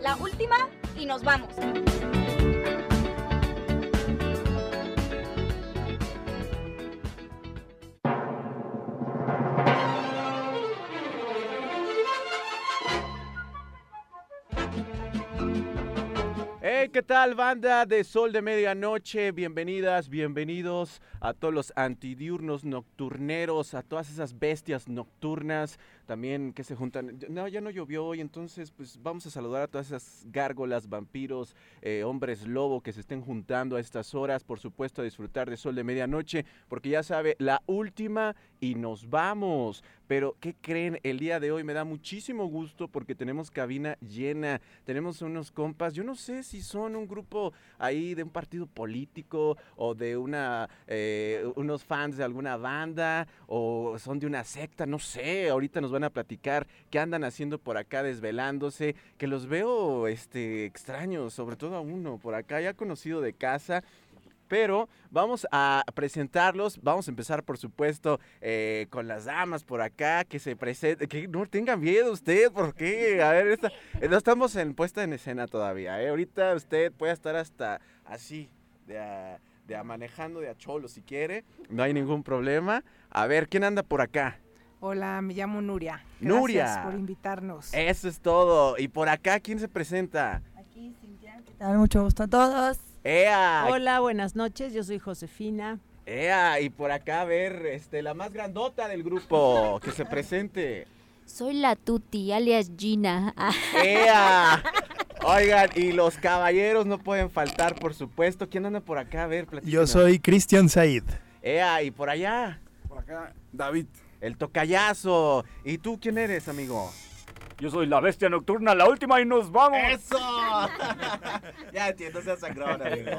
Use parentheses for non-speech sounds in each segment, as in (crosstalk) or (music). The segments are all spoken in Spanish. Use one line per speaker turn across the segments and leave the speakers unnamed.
La última y nos vamos.
Hey, ¿qué tal, banda de Sol de Medianoche? Bienvenidas, bienvenidos a todos los antidiurnos nocturneros, a todas esas bestias nocturnas también que se juntan. No, ya no llovió hoy, entonces pues vamos a saludar a todas esas gárgolas, vampiros, eh, hombres lobo que se estén juntando a estas horas, por supuesto, a disfrutar de Sol de Medianoche, porque ya sabe, la última y nos vamos. Pero, ¿qué creen? El día de hoy me da muchísimo gusto porque tenemos cabina llena, tenemos unos compas, yo no sé si son un grupo ahí de un partido político o de una, eh, unos fans de alguna banda o son de una secta, no sé, ahorita nos van a platicar qué andan haciendo por acá desvelándose, que los veo este, extraños, sobre todo a uno por acá, ya conocido de casa. Pero vamos a presentarlos. Vamos a empezar, por supuesto, eh, con las damas por acá. Que se presenten. Que no tengan miedo usted. ¿Por qué? A ver, esta- eh, no estamos en puesta en escena todavía. ¿eh? Ahorita usted puede estar hasta así, de a, de a manejando de a cholo si quiere. No hay ningún problema. A ver, ¿quién anda por acá?
Hola, me llamo Nuria. Gracias
Nuria.
por invitarnos.
Eso es todo. Y por acá, ¿quién se presenta?
Aquí, Cintia, ¿qué tal? Mucho gusto a todos.
¡Ea!
Hola, buenas noches. Yo soy Josefina.
¡Ea! Y por acá, a ver, este, la más grandota del grupo, que se presente.
Soy la Tuti, alias Gina. (laughs)
¡Ea! Oigan, y los caballeros no pueden faltar, por supuesto. ¿Quién anda por acá? A ver,
Yo
platícanos.
soy Cristian Said.
¡Ea! Y por allá,
Por acá, David.
El tocayazo. ¿Y tú quién eres, amigo?
Yo soy la bestia nocturna, la última y nos vamos.
¡Eso! (laughs) ya entiendo, seas sangrón, amigo.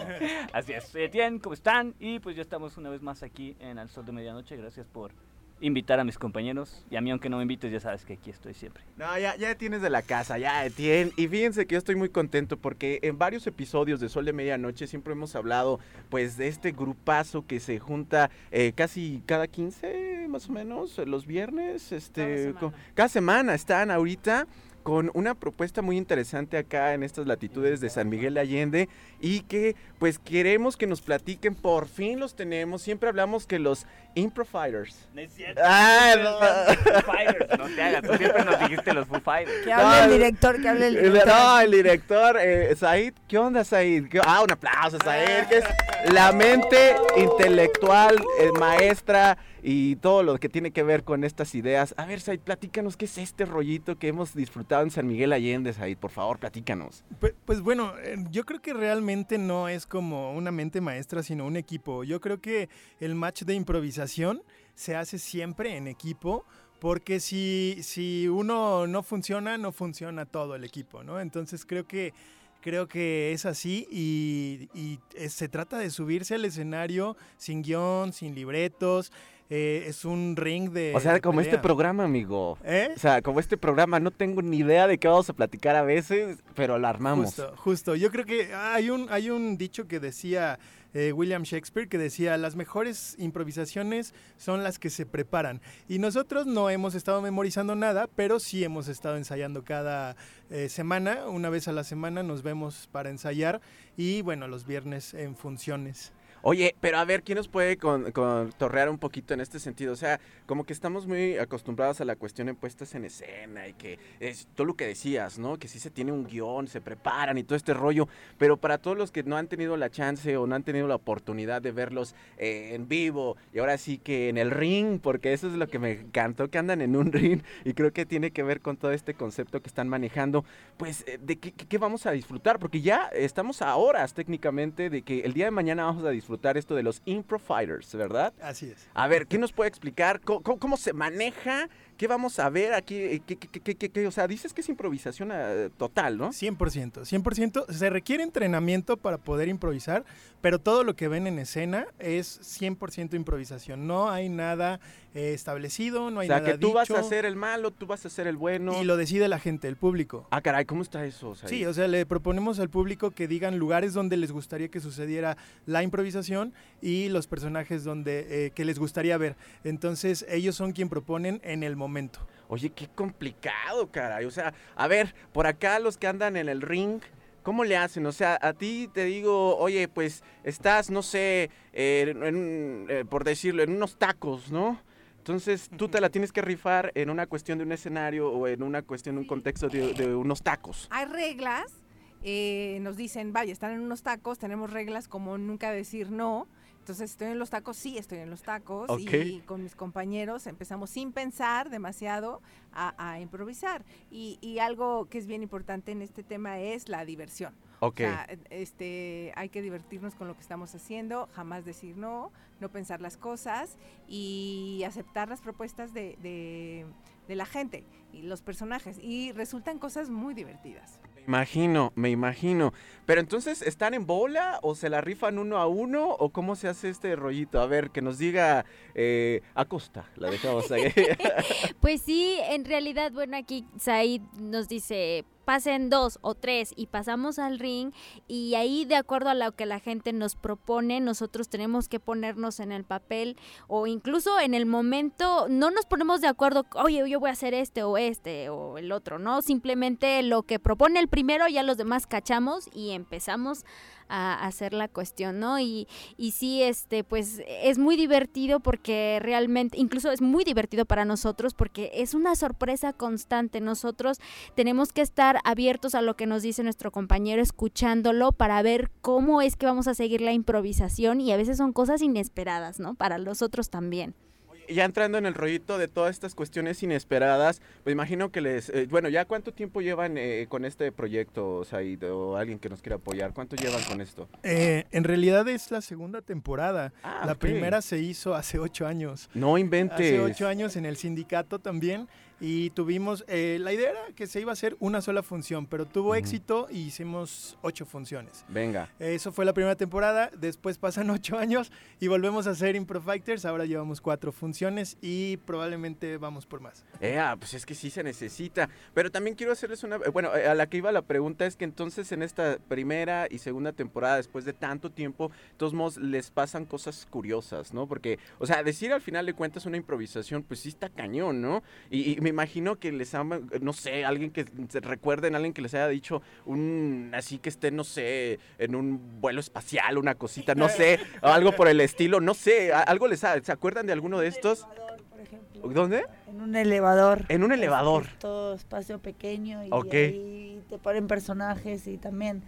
Así es, Etienne, ¿cómo están? Y pues ya estamos una vez más aquí en Al Sol de Medianoche. Gracias por invitar a mis compañeros. Y a mí, aunque no me invites, ya sabes que aquí estoy siempre.
No, ya, ya tienes de la casa, ya tienes. Y fíjense que yo estoy muy contento porque en varios episodios de Sol de Medianoche siempre hemos hablado pues de este grupazo que se junta eh, casi cada 15 más o menos, los viernes, este,
Cada
co-
semana.
cada semana están ahorita con una propuesta muy interesante acá en estas latitudes de San Miguel de Allende y que pues queremos que nos platiquen, por fin los tenemos, siempre hablamos que los Improfighters.
No es cierto.
Ah,
no,
no.
Los Foo Fighters, no te hagas. Tú siempre nos dijiste los Foo Fighters.
Que hable el director, que hable el director.
No, el director, eh, Said, ¿qué onda Said? ¿Qué- Ah, un aplauso Said, que es la mente intelectual, eh, maestra y todo lo que tiene que ver con estas ideas. A ver, Said, platícanos qué es este rollito que hemos disfrutado en San Miguel Allende, Said, por favor, platícanos.
Pues, pues bueno, eh, yo creo que realmente no es como una mente maestra, sino un equipo. Yo creo que el match de improvisación se hace siempre en equipo. Porque si, si uno no funciona, no funciona todo el equipo, ¿no? Entonces creo que, creo que es así y, y, eh, se trata de subirse al escenario sin guion, sin libretos. Eh, es un ring de...
O sea, como este programa, amigo.
¿Eh?
O sea, como este programa, no tengo ni idea de qué vamos a platicar a veces, pero lo armamos.
Justo, justo. Yo creo que hay un, hay un dicho que decía eh, William Shakespeare que decía, las mejores improvisaciones son las que se preparan. Y nosotros no hemos estado memorizando nada, pero sí hemos estado ensayando cada eh, semana, una vez a la semana nos vemos para ensayar y bueno, los viernes en funciones.
Oye, pero a ver, ¿quién nos puede con, con- torrear un poquito en este sentido? O sea, como que estamos muy acostumbrados a la cuestión de puestas en escena y que es todo lo que decías, ¿no? Que sí se tiene un guion, se preparan y todo este rollo, pero para todos los que no han tenido la chance o no han tenido la oportunidad de verlos eh, en vivo y ahora sí que en el ring, porque eso es lo que me encantó, que andan en un (laughs) ring y creo que tiene que ver con todo este concepto que están manejando, pues eh, de qué, qué- vamos a disfrutar, porque ya estamos a horas técnicamente de que el día de mañana vamos a disfrutar esto de los Impro Fighters, ¿verdad?
Así es.
A ver, ¿qué nos puede explicar? ¿Cómo, cómo- cómo se maneja? ¿Qué vamos a ver aquí? ¿Qué, qué- qué- qué-? O sea, dices que es improvisación eh, total, ¿no?
100%, 100%. Se requiere entrenamiento para poder improvisar, pero todo lo que ven en escena es 100% improvisación. No hay nada eh, establecido, no
O
hay
sea,
nada
que tú vas a
dicho,
ser el malo, tú vas a ser el bueno.
Y lo decide la gente, el público.
Ah, caray, ¿cómo está eso? Said?
Sí, o sea, le proponemos al público que digan lugares donde les gustaría que sucediera la improvisación y los personajes donde eh, que les gustaría ver. Entonces, ellos son quien proponen en el momento.
Oye, qué complicado, caray. O sea, a ver, por acá los que andan en el ring, ¿cómo le hacen? O sea, a ti te digo, oye, pues estás, no sé, eh, en eh, por decirlo, en unos tacos, ¿no? Entonces tú te la tienes que rifar en una cuestión de un escenario o en una cuestión un contexto de, de unos tacos.
Hay reglas, eh, nos dicen, vaya, están en unos tacos, tenemos reglas como nunca decir no. Entonces, estoy en los tacos, sí, estoy en los tacos. Y con mis compañeros empezamos sin pensar demasiado a, a improvisar. Y, y algo que es bien importante en este tema es la diversión. O sea, este, hay que divertirnos con lo que estamos haciendo, jamás decir no, no pensar las cosas y aceptar las propuestas de, de- de la gente y los personajes. Y resultan cosas muy divertidas.
Imagino, me imagino. Pero entonces, ¿están en bola o se la rifan uno a uno o cómo se hace este rollito? A ver, que nos diga eh, Acosta, la dejamos ahí. (laughs)
Pues sí, en realidad, bueno, aquí Said nos dice, pasen dos o tres y pasamos al ring y ahí de acuerdo a lo que la gente nos propone, nosotros tenemos que ponernos en el papel o incluso en el momento no nos ponemos de acuerdo, oye, yo voy a hacer este o este o el otro, ¿no? Simplemente lo que propone el primero ya los demás cachamos y empezamos hacer la cuestión, ¿no? Y, y sí, este, pues es muy divertido porque realmente, incluso es muy divertido para nosotros porque es una sorpresa constante. Nosotros tenemos que estar abiertos a lo que nos dice nuestro compañero, escuchándolo para ver cómo es que vamos a seguir la improvisación y a veces son cosas inesperadas, ¿no? Para los otros también.
Ya entrando en el rollito de todas estas cuestiones inesperadas, pues imagino que les... eh, bueno, ¿ya cuánto tiempo llevan eh, con este proyecto, Said, o alguien que nos quiera apoyar? ¿Cuánto llevan con esto?
Eh, en realidad es la segunda temporada.
Ah,
la primera se hizo hace ocho años.
No inventes.
Hace ocho años en el sindicato también. Y tuvimos, eh, la idea era que se iba a hacer una sola función, pero tuvo éxito y hicimos ocho funciones.
Venga.
Eso fue la primera temporada, después pasan (laughs) ocho años y volvemos a hacer Impro Fighters, ahora llevamos cuatro funciones y probablemente vamos por más.
Eh, ah, pues es que sí se necesita. Pero también quiero hacerles una... eh, Bueno, eh, a la que iba la pregunta es que entonces en esta primera y segunda temporada, después de tanto tiempo, de todos modos les pasan cosas curiosas, ¿no? Porque, o sea, decir al final de cuentas una improvisación, pues sí está cañón, ¿no? Y, y me imagino que les han, no sé, alguien que se recuerden, alguien que les haya dicho un, así que esté, no sé, en un vuelo espacial, una cosita, no sé, o (laughs) algo por el estilo, no sé, algo les ha, ¿se acuerdan de alguno de estos?
por ejemplo.
¿Dónde?
En un elevador.
En un elevador.
Todo espacio pequeño y ahí te ponen personajes y también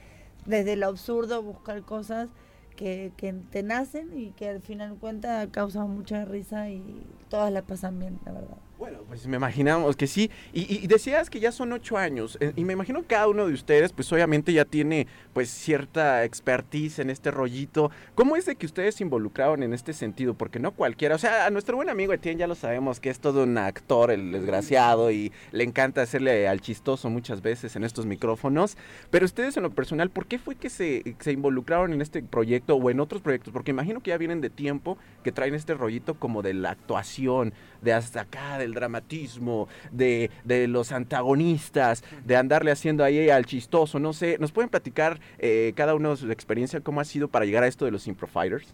desde lo absurdo buscar cosas que, que te nacen y que al final cuenta causan mucha risa y todas la pasan bien, la verdad.
Bueno, pues me imaginamos que sí. Y, y decías que ya son ocho años. eh, Y me imagino que cada uno de ustedes, pues obviamente ya tiene pues cierta expertise en este rollito. ¿Cómo es de que ustedes se involucraron en este sentido? Porque no cualquiera. O sea, a nuestro buen amigo Etienne ya lo sabemos que es todo un actor, el desgraciado, y le encanta hacerle al chistoso muchas veces en estos micrófonos. Pero ustedes en lo personal, ¿por qué fue que se, se involucraron en este proyecto o en otros proyectos? Porque imagino que ya vienen de tiempo que traen este rollito como de la actuación, de hasta acá, del dramatismo, de, de los antagonistas, de andarle haciendo ahí al chistoso, no sé. ¿Nos pueden platicar eh, cada uno de su experiencia, cómo ha sido para llegar a esto de los Improfighters?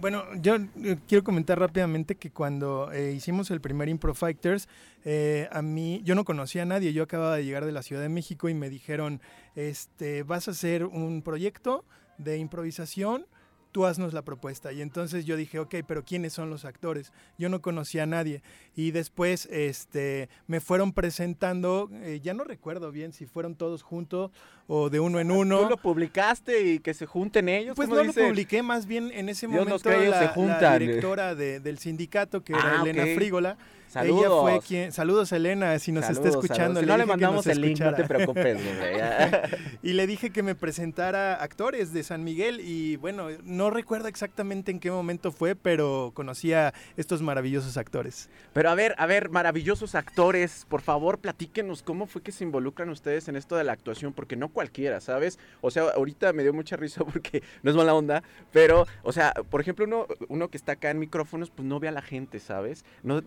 Bueno, yo eh, quiero comentar rápidamente que cuando eh, hicimos el primer Impro Fighters, eh, a mí, yo no conocía a nadie, yo acababa de llegar de la Ciudad de México y me dijeron, este, vas a hacer un proyecto de improvisación, tú haznos la propuesta. Y entonces yo dije, ok, pero ¿quiénes son los actores? Yo no conocía a nadie. Y después este, me fueron presentando, eh, ya no recuerdo bien si fueron todos juntos o de uno en uno.
¿Tú lo publicaste y que se junten ellos?
Pues
¿Cómo
no
dice?
lo publiqué, más bien en ese
Dios
momento la,
se
la directora de- del sindicato, que era
Ah,
Elena. Frígola,
Saludos.
ella fue quien... Saludos Elena, si nos está
Saludos,
escuchando.
saludos. Si
le
no le mandamos el link, no te preocupes, (laughs)
y le dije que me presentara actores de San Miguel y bueno, no recuerdo exactamente en qué momento fue, pero conocí a estos maravillosos actores.
Pero a ver, a ver, maravillosos actores, por favor, platíquenos cómo fue que se involucran ustedes en esto de la actuación, porque no cualquiera, ¿sabes? O sea, ahorita me dio mucha risa (laughs) porque no es mala onda, pero, o sea, por ejemplo, uno, uno que está acá en micrófonos, pues no ve a la gente, ¿sabes? No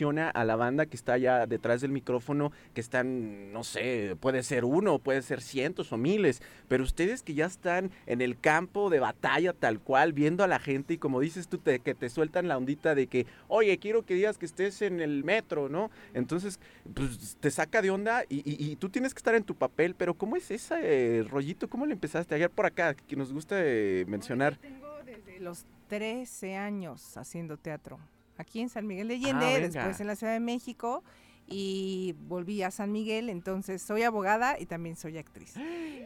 menciona a la banda que está allá detrás del micrófono, que están, no sé, puede ser uno, puede ser cientos o miles, pero ustedes que ya están en el campo de batalla tal cual, viendo a la gente y como dices tú, te- que te sueltan la ondita de que, oye, quiero que digas que estés en el metro, ¿no? Entonces, pues te saca de onda y, y- y tú tienes que estar en tu papel, pero ¿cómo es ese eh, rollito? ¿Cómo le empezaste? Ayer por acá, que nos gusta eh, mencionar.
Yo tengo desde los 13 años haciendo teatro. Aquí en San Miguel de Allende,
Ah, venga.
después en la Ciudad de México y volví a San Miguel, entonces soy abogada y también soy actriz.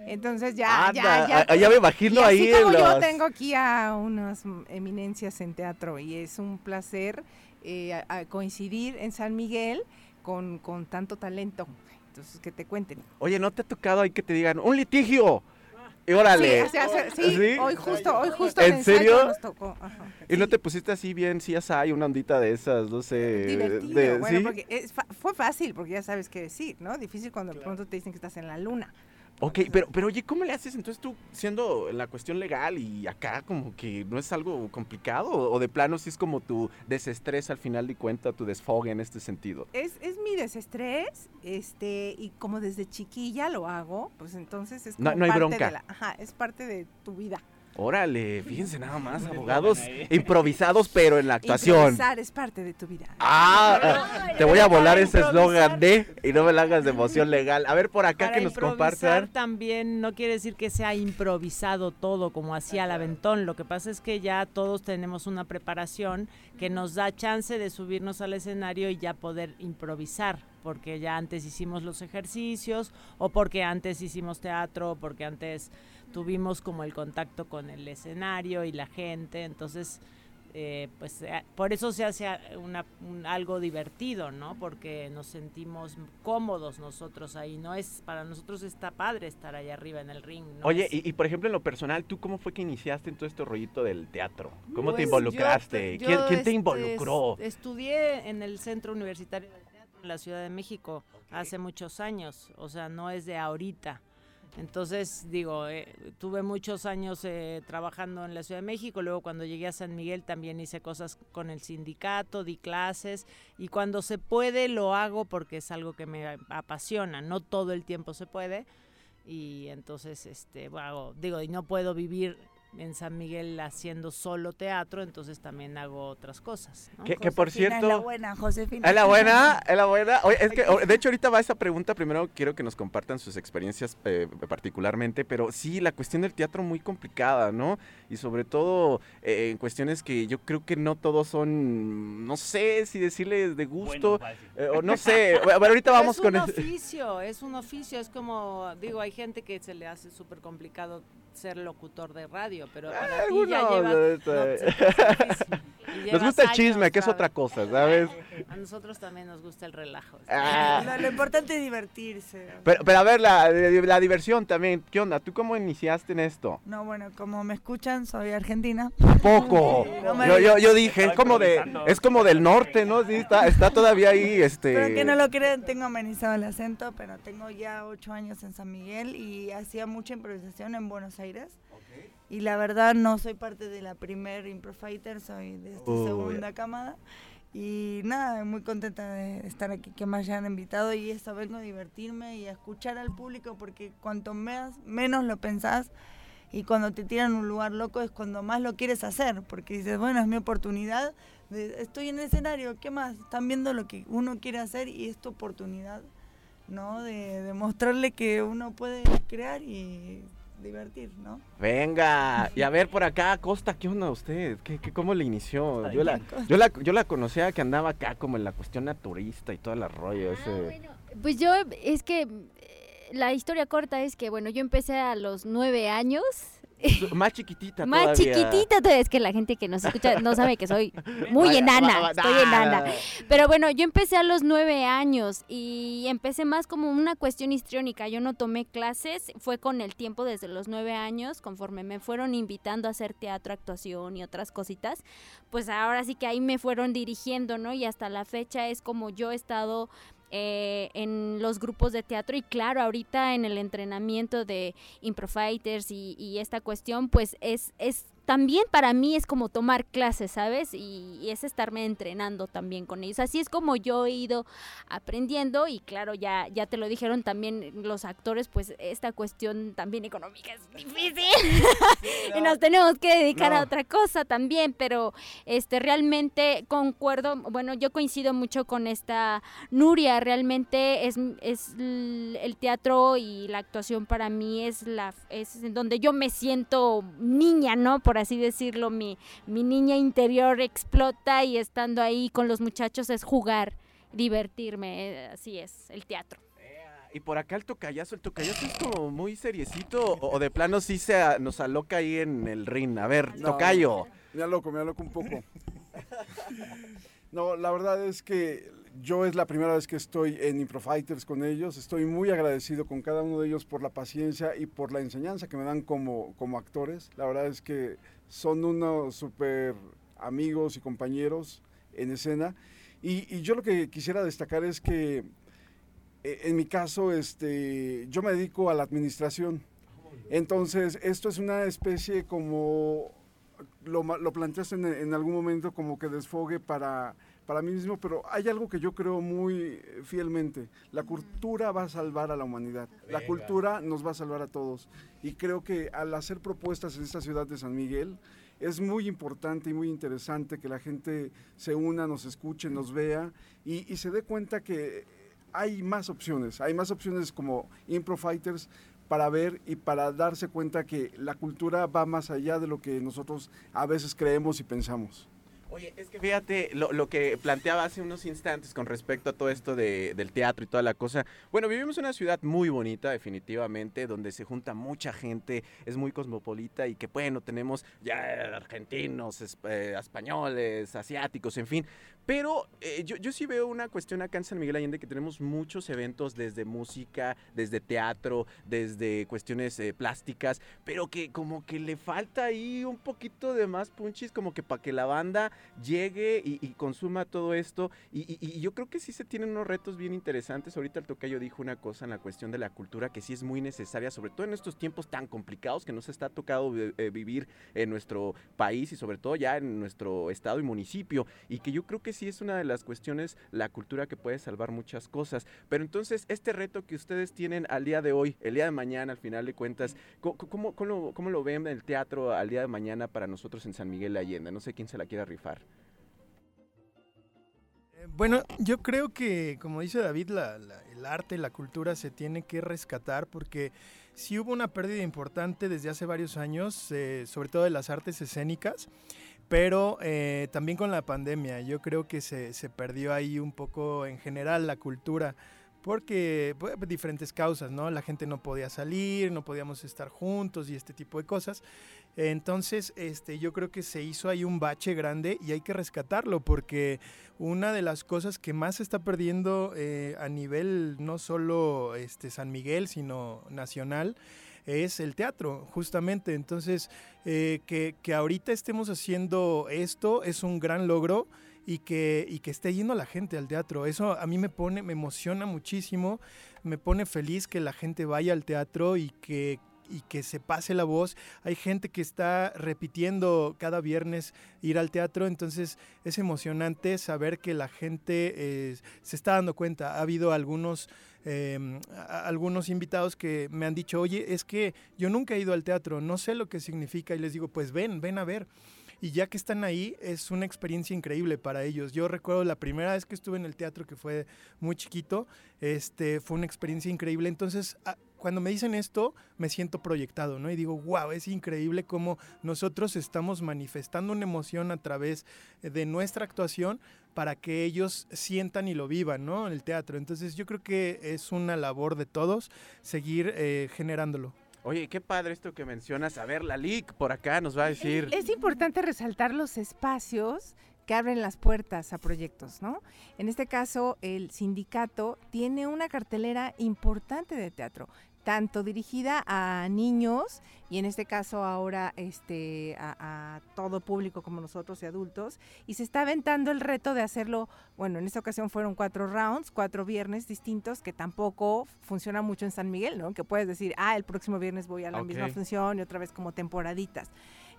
Entonces ya, ya,
Anda,
ya.
ah, ya me imagino
y así
ahí
yo tengo aquí a unas eminencias en teatro y es un placer eh, a- a coincidir en San Miguel con, con tanto talento. Entonces, que te cuenten.
Oye, ¿no te ha tocado ahí que te digan, un litigio? Y órale.
Sí, o sea, se- sí,
¿Sí?
hoy justo, hoy justo
¿En
el
serio?
nos tocó. Ajá.
¿Y no te pusiste así bien, si hay una ondita de esas, no sé?
divertido.
de-
bueno,
¿sí?
porque es fa- fue fácil, porque ya sabes qué decir, ¿no? Difícil cuando de pronto te dicen que estás en la luna.
Ok, pero, pero oye, ¿cómo le haces entonces tú siendo en la cuestión legal y acá como que no es algo complicado? ¿O de plano sí es como tu desestrés al final de cuenta, tu desfogue en este sentido?
Es, es mi desestrés, este, y como desde chiquilla lo hago, pues entonces es
No-
como
no hay
parte
bronca.
de la, ajá, es parte de tu vida.
Órale, fíjense nada más, abogados improvisados, pero en la actuación.
Improvisar es parte de tu vida.
Ah, te voy a volar ese eslogan de y no me la hagas de emoción legal. A ver por acá
Para
que nos
improvisar
compartan.
también no quiere decir que sea improvisado todo como hacía el aventón. Lo que pasa es que ya todos tenemos una preparación que nos da chance de subirnos al escenario y ya poder improvisar, porque ya antes hicimos los ejercicios o porque antes hicimos teatro, o porque antes tuvimos como el contacto con el escenario y la gente, entonces eh, pues eh, por eso se hace una, un- algo divertido, ¿no? Porque nos sentimos cómodos nosotros ahí, no es para nosotros está padre estar ahí arriba en el ring. ¿no?
Oye, y, y por ejemplo, en lo personal, ¿tú cómo fue que iniciaste en todo este rollito del teatro? ¿Cómo te
Pues,
involucraste?
yo,
¿Quién,
yo,
quién te
este,
involucró?
est- Estudié en el Centro Universitario de Teatro en la Ciudad de México hace muchos años, o sea, no es de ahorita. Entonces, digo, eh, tuve muchos años eh, trabajando en la Ciudad de México, luego cuando llegué a San Miguel también hice cosas con el sindicato, di clases y cuando se puede lo hago porque es algo que me apasiona, no todo el tiempo se puede y entonces, este, hago- digo, y no puedo vivir en San Miguel haciendo solo teatro, entonces también hago otras cosas. ¿no?
Que, que por cierto...
Es la buena, Josefina.
¿Es la buena? ¿Es la buena? Oye, es que, de hecho, ahorita va esa pregunta. Primero quiero que nos compartan sus experiencias eh, particularmente, pero sí, la cuestión del teatro muy complicada, ¿no? Y sobre todo eh, en cuestiones que yo creo que no todos son, no sé si decirles de gusto,
Bueno,
eh, o no sé. Ahorita vamos
es
con
un
el-
oficio, es un oficio, es como, digo, hay gente que se le hace súper complicado ser locutor de radio, pero para ti ya
Algunos,
llevas... no,
Nos gusta el chisme,
años,
que es otra cosa, ¿sabes?
A nosotros también nos gusta el relajo.
Ah.
Lo, lo importante es divertirse.
Pero, pero a ver, la, la diversión también. ¿Qué onda? ¿Tú cómo iniciaste en esto?
No, bueno, como me escuchan, soy argentina.
¿A poco?
No
Yo, yo, yo dije, es como de, es como del norte, ¿no? Sí, está, está todavía ahí, este...
Pero que no lo crean, tengo amenizado el acento, pero tengo ya ocho años en San Miguel y hacía mucha improvisación en Buenos Aires. Y la verdad no soy parte de la primer Improfighter, soy de esta
Uy.
segunda camada. Y nada, muy contenta de estar aquí, que me hayan invitado y eso, vengo a divertirme y a escuchar al público porque cuanto más, menos lo pensás y cuando te tiran a un lugar loco es cuando más lo quieres hacer, porque dices, bueno, es mi oportunidad, de- estoy en el escenario, ¿qué más? Están viendo lo que uno quiere hacer y es tu oportunidad, ¿no? De, de mostrarle que uno puede crear y divertir, ¿no?
Venga, y a ver por acá, Costa, ¿qué onda usted? ¿Qué, qué, ¿Cómo le inició? Yo la, yo, la, yo la conocía que andaba acá como en la cuestión naturista y todo el rollo
Ah,
ese.
bueno, pues yo, es que eh, la historia corta es que, bueno, yo empecé a los nueve años. (laughs)
Más chiquitita
Más
todavía.
chiquitita todavía, es que la gente que nos escucha no sabe que soy (laughs) muy
Vaya,
enana,
va- va-
estoy enana. Pero bueno, yo empecé a los nueve años y empecé más como una cuestión histriónica. Yo no tomé clases, fue con el tiempo desde los nueve años, conforme me fueron invitando a hacer teatro, actuación y otras cositas, pues ahora sí que ahí me fueron dirigiendo, ¿no? Y hasta la fecha es como yo he estado eh, en los grupos de teatro y claro, ahorita en el entrenamiento de Improfighters y, y esta cuestión, pues es, es también para mí es como tomar clases, ¿sabes? Y, y es estarme entrenando también con ellos. Así es como yo he ido aprendiendo y claro, ya, ya te lo dijeron también los actores, pues esta cuestión también económica es difícil (laughs) y nos tenemos que dedicar a
No.
otra cosa también, pero este realmente concuerdo, bueno, yo coincido mucho con esta Nuria, realmente es, es el teatro y la actuación para mí es la es en donde yo me siento niña, ¿no? Por así decirlo, mi, mi niña interior explota y estando ahí con los muchachos es jugar, divertirme, eh, así es, el teatro.
Y por acá el tocayazo, el tocayazo es como muy seriecito o, o de plano sí se a- nos aloca ahí en el ring. A ver,
No,
tocayo.
Me aloco, me aloco un poco. (laughs) No, la verdad es que yo es la primera vez que estoy en Impro Fighters con ellos. Estoy muy agradecido con cada uno de ellos por la paciencia y por la enseñanza que me dan como, como actores. La verdad es que son unos súper amigos y compañeros en escena. Y, y yo lo que quisiera destacar es que eh, en mi caso, este, yo me dedico a la administración. Entonces, esto es una especie como, lo, lo planteaste en, en algún momento como que desfogue para, para mí mismo, pero hay algo que yo creo muy eh, fielmente. La cultura va a salvar a la humanidad. La
Venga.
cultura nos va a salvar a todos. Y creo que al hacer propuestas en esta ciudad de San Miguel, es muy importante y muy interesante que la gente se una, nos escuche, nos vea y, y se dé cuenta que hay más opciones, hay más opciones como Impro Fighters para ver y para darse cuenta que la cultura va más allá de lo que nosotros a veces creemos y pensamos.
Oye, es que fíjate lo, lo que planteaba hace unos instantes con respecto a todo esto de- del teatro y toda la cosa. Bueno, vivimos en una ciudad muy bonita, definitivamente, donde se junta mucha gente, es muy cosmopolita y que, bueno, tenemos ya argentinos, eh, españoles, asiáticos, en fin. Pero eh, yo, yo sí veo una cuestión acá en San Miguel Allende que tenemos muchos eventos desde música, desde teatro, desde cuestiones eh, plásticas, pero que como que le falta ahí un poquito de más punchis, como que para que la banda llegue y, consuma todo esto. Y, yo creo que sí se tienen unos retos bien interesantes. Ahorita el tocayo dijo una cosa en la cuestión de la cultura que sí es muy necesaria, sobre todo en estos tiempos tan complicados que nos está tocado eh, vivir en nuestro país y sobre todo ya en nuestro estado y municipio. Y que yo creo que sí es una de las cuestiones, la cultura que puede salvar muchas cosas. Pero entonces, este reto que ustedes tienen al día de hoy, el día de mañana, al final de cuentas, ¿cómo, cómo, cómo lo, cómo lo ven el teatro al día de mañana para nosotros en San Miguel de Allende? No sé quién se la quiera rifar.
Eh, Bueno, yo creo que, como dice David, la- la- el arte, la cultura se tiene que rescatar porque sí hubo una pérdida importante desde hace varios años, eh, sobre todo de las artes escénicas, pero eh, también con la pandemia. Yo creo que se, se perdió ahí un poco en general la cultura porque pues, diferentes causas, ¿no? La gente no podía salir, no podíamos estar juntos y este tipo de cosas. Entonces, este, yo creo que se hizo ahí un bache grande y hay que rescatarlo porque una de las cosas que más se está perdiendo eh, a nivel no solo este, San Miguel, sino nacional, es el teatro, justamente. Entonces, eh, que, que ahorita estemos haciendo esto es un gran logro y que, y que esté yendo la gente al teatro. Eso a mí me pone, me emociona muchísimo, me pone feliz que la gente vaya al teatro y que y que se pase la voz. Hay gente que está repitiendo cada viernes ir al teatro, entonces es emocionante saber que la gente eh, se está dando cuenta. Ha habido algunos, eh, algunos invitados que me han dicho, oye, es que yo nunca he ido al teatro, no sé lo que significa y les digo, pues ven, ven a ver. Y ya que están ahí, es una experiencia increíble para ellos. Yo recuerdo la primera vez que estuve en el teatro, que fue muy chiquito, este, fue una experiencia increíble. Entonces, cuando me dicen esto, me siento proyectado, ¿no? Y digo, wow, es increíble cómo nosotros estamos manifestando una emoción a través de nuestra actuación para que ellos sientan y lo vivan, ¿no? En el teatro. Entonces, yo creo que es una labor de todos seguir eh, generándolo.
Oye, qué padre esto que mencionas. A ver, la LIC por acá nos va a decir.
Es importante resaltar los espacios que abren las puertas a proyectos, ¿no? En este caso, el sindicato tiene una cartelera importante de teatro, tanto dirigida a niños y en este caso ahora este, a, a todo público como nosotros y adultos, y se está aventando el reto de hacerlo, bueno, en esta ocasión fueron cuatro rounds, cuatro viernes distintos, que tampoco funciona mucho en San Miguel, ¿no? Que puedes decir, ah, el próximo viernes voy a la misma función y otra vez como temporaditas.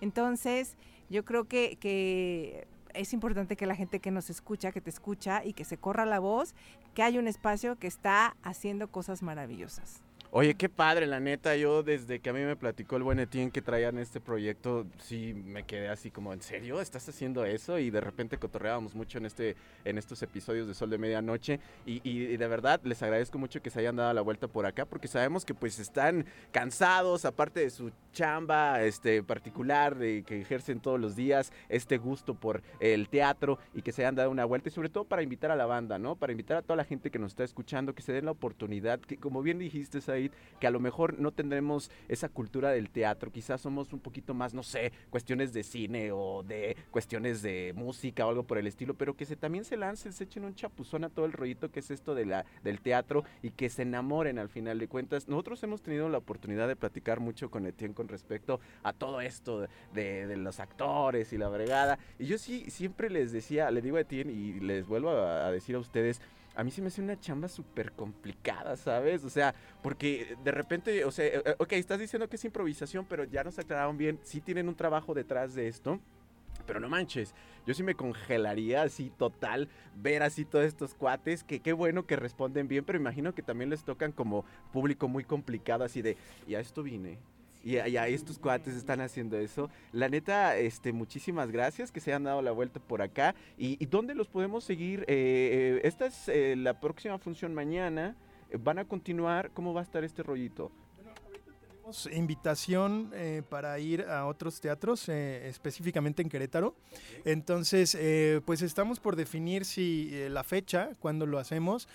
Entonces, yo creo que, que es importante que la gente que nos escucha, que te escucha y que se corra la voz, que hay un espacio que está haciendo cosas maravillosas.
Oye, qué padre, la neta, yo desde que a mí me platicó el buen Etienne que traían este proyecto, sí me quedé así como, ¿en serio? ¿Estás haciendo eso? Y de repente cotorreábamos mucho en este en estos episodios de Sol de Medianoche y, y de verdad les agradezco mucho que se hayan dado la vuelta por acá porque sabemos que pues están cansados, aparte de su chamba este particular de que ejercen todos los días, este gusto por el teatro y que se hayan dado una vuelta y sobre todo para invitar a la banda, ¿no? Para invitar a toda la gente que nos está escuchando, que se den la oportunidad, que como bien dijiste, Que a lo mejor no tendremos esa cultura del teatro, quizás somos un poquito más, no sé, cuestiones de cine o de cuestiones de música o algo por el estilo, pero que se también se lancen, se echen un chapuzón a todo el rollito que es esto de la, del teatro y que se enamoren al final de cuentas. Nosotros hemos tenido la oportunidad de platicar mucho con Etienne con respecto a todo esto de, los actores y la bregada. Y yo sí siempre les decía, le digo a Etienne y les vuelvo a decir a ustedes, a mí se me hace una chamba súper complicada, ¿sabes? O sea, porque de repente, o sea, eh, ok, estás diciendo que es improvisación, pero ya nos aclararon bien, sí tienen un trabajo detrás de esto. Pero no manches, yo sí me congelaría así total ver así todos estos cuates, que qué bueno que responden bien, pero imagino que también les tocan como público muy complicado, así de, y a esto vine, y, y a estos cuates están haciendo eso. La neta, este, muchísimas gracias que se hayan dado la vuelta por acá. ¿Y, y dónde los podemos seguir? Eh, eh, esta es eh, la próxima función mañana. Eh, ¿Van a continuar? ¿Cómo va a estar este rollito?
Invitación eh, para ir a otros teatros, eh, específicamente en Querétaro. Entonces, eh, pues estamos por definir si eh, la fecha, cuando lo hacemos.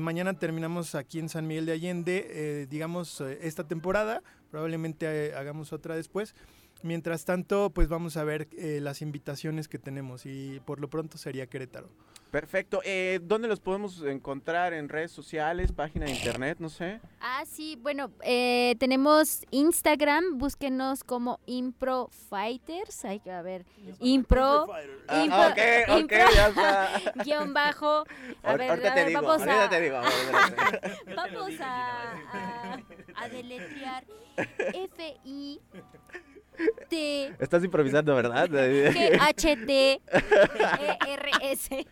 Mañana terminamos aquí en San Miguel de Allende, digamos, esta temporada. Probablemente eh, hagamos otra después. Mientras tanto, pues vamos a ver eh, las invitaciones que tenemos y por lo pronto sería Querétaro.
Perfecto. Eh, ¿Dónde los podemos encontrar? ¿En redes sociales? ¿Página de internet? No sé.
Ah, sí, bueno, eh, tenemos Instagram, búsquenos como Impro Fighters, hay que ver, Impro,
Ah,
Impro-
ok, ya está. (laughs)
guion bajo, a ver,
ahorita
a
te
ver,
digo,
vamos
ahorita
a,
te digo. (laughs)
vamos a, a, a deletrear F (laughs) I T
Estás improvisando, ¿verdad? (laughs)
G H T E R S.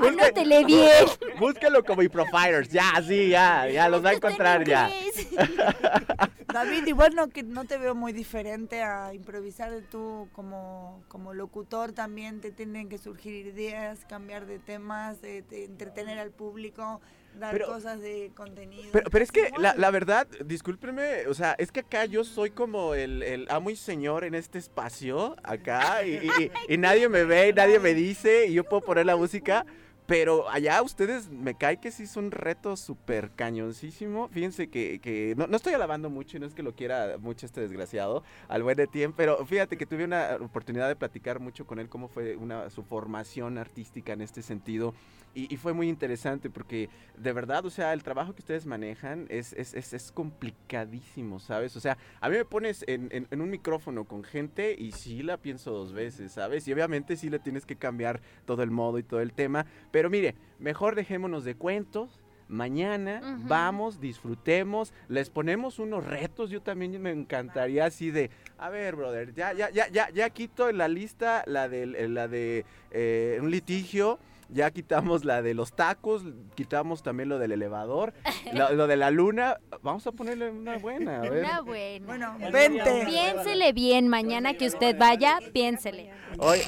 Anótele bien. (laughs)
Búsquelo como Improfighters. Ya, sí, ya, ya los va a encontrar ya. (laughs)
David, igual no, que no te veo muy diferente a improvisar tú como, como locutor, también te tienen que surgir ideas, cambiar de temas, de, de entretener al público, dar
Pero-
cosas de contenido.
Pero, pero es que la, la verdad, discúlpenme, o sea, es que acá yo soy como el, el amo y señor en este espacio, acá, y, y- y- y nadie me ve, y nadie me dice, y yo puedo poner la música, pero allá ustedes me cae que sí es un reto súper cañoncísimo. Fíjense que, que no, no estoy alabando mucho, y no es que lo quiera mucho este desgraciado, al buen Etienne, pero fíjate que tuve una oportunidad de platicar mucho con él cómo fue una, su formación artística en este sentido. Y, y fue muy interesante porque de verdad, o sea, el trabajo que ustedes manejan es, es, es, es complicadísimo, ¿sabes? O sea, a mí me pones en, en- en un micrófono con gente y sí la pienso dos veces, ¿sabes? Y obviamente sí le tienes que cambiar todo el modo y todo el tema. Pero mire, mejor dejémonos de cuentos. Mañana vamos, disfrutemos, les ponemos unos retos. Yo también me encantaría así de, a ver, brother, ya, ya, ya, ya, ya quito en la lista la de, la de eh, un litigio. Ya quitamos la de los tacos, quitamos también lo del elevador, (laughs) lo, lo de la luna. Vamos a ponerle una buena, a ver.
Una buena.
Bueno, vente.
Piénsele bien mañana que usted vaya, piénsele.
Oye,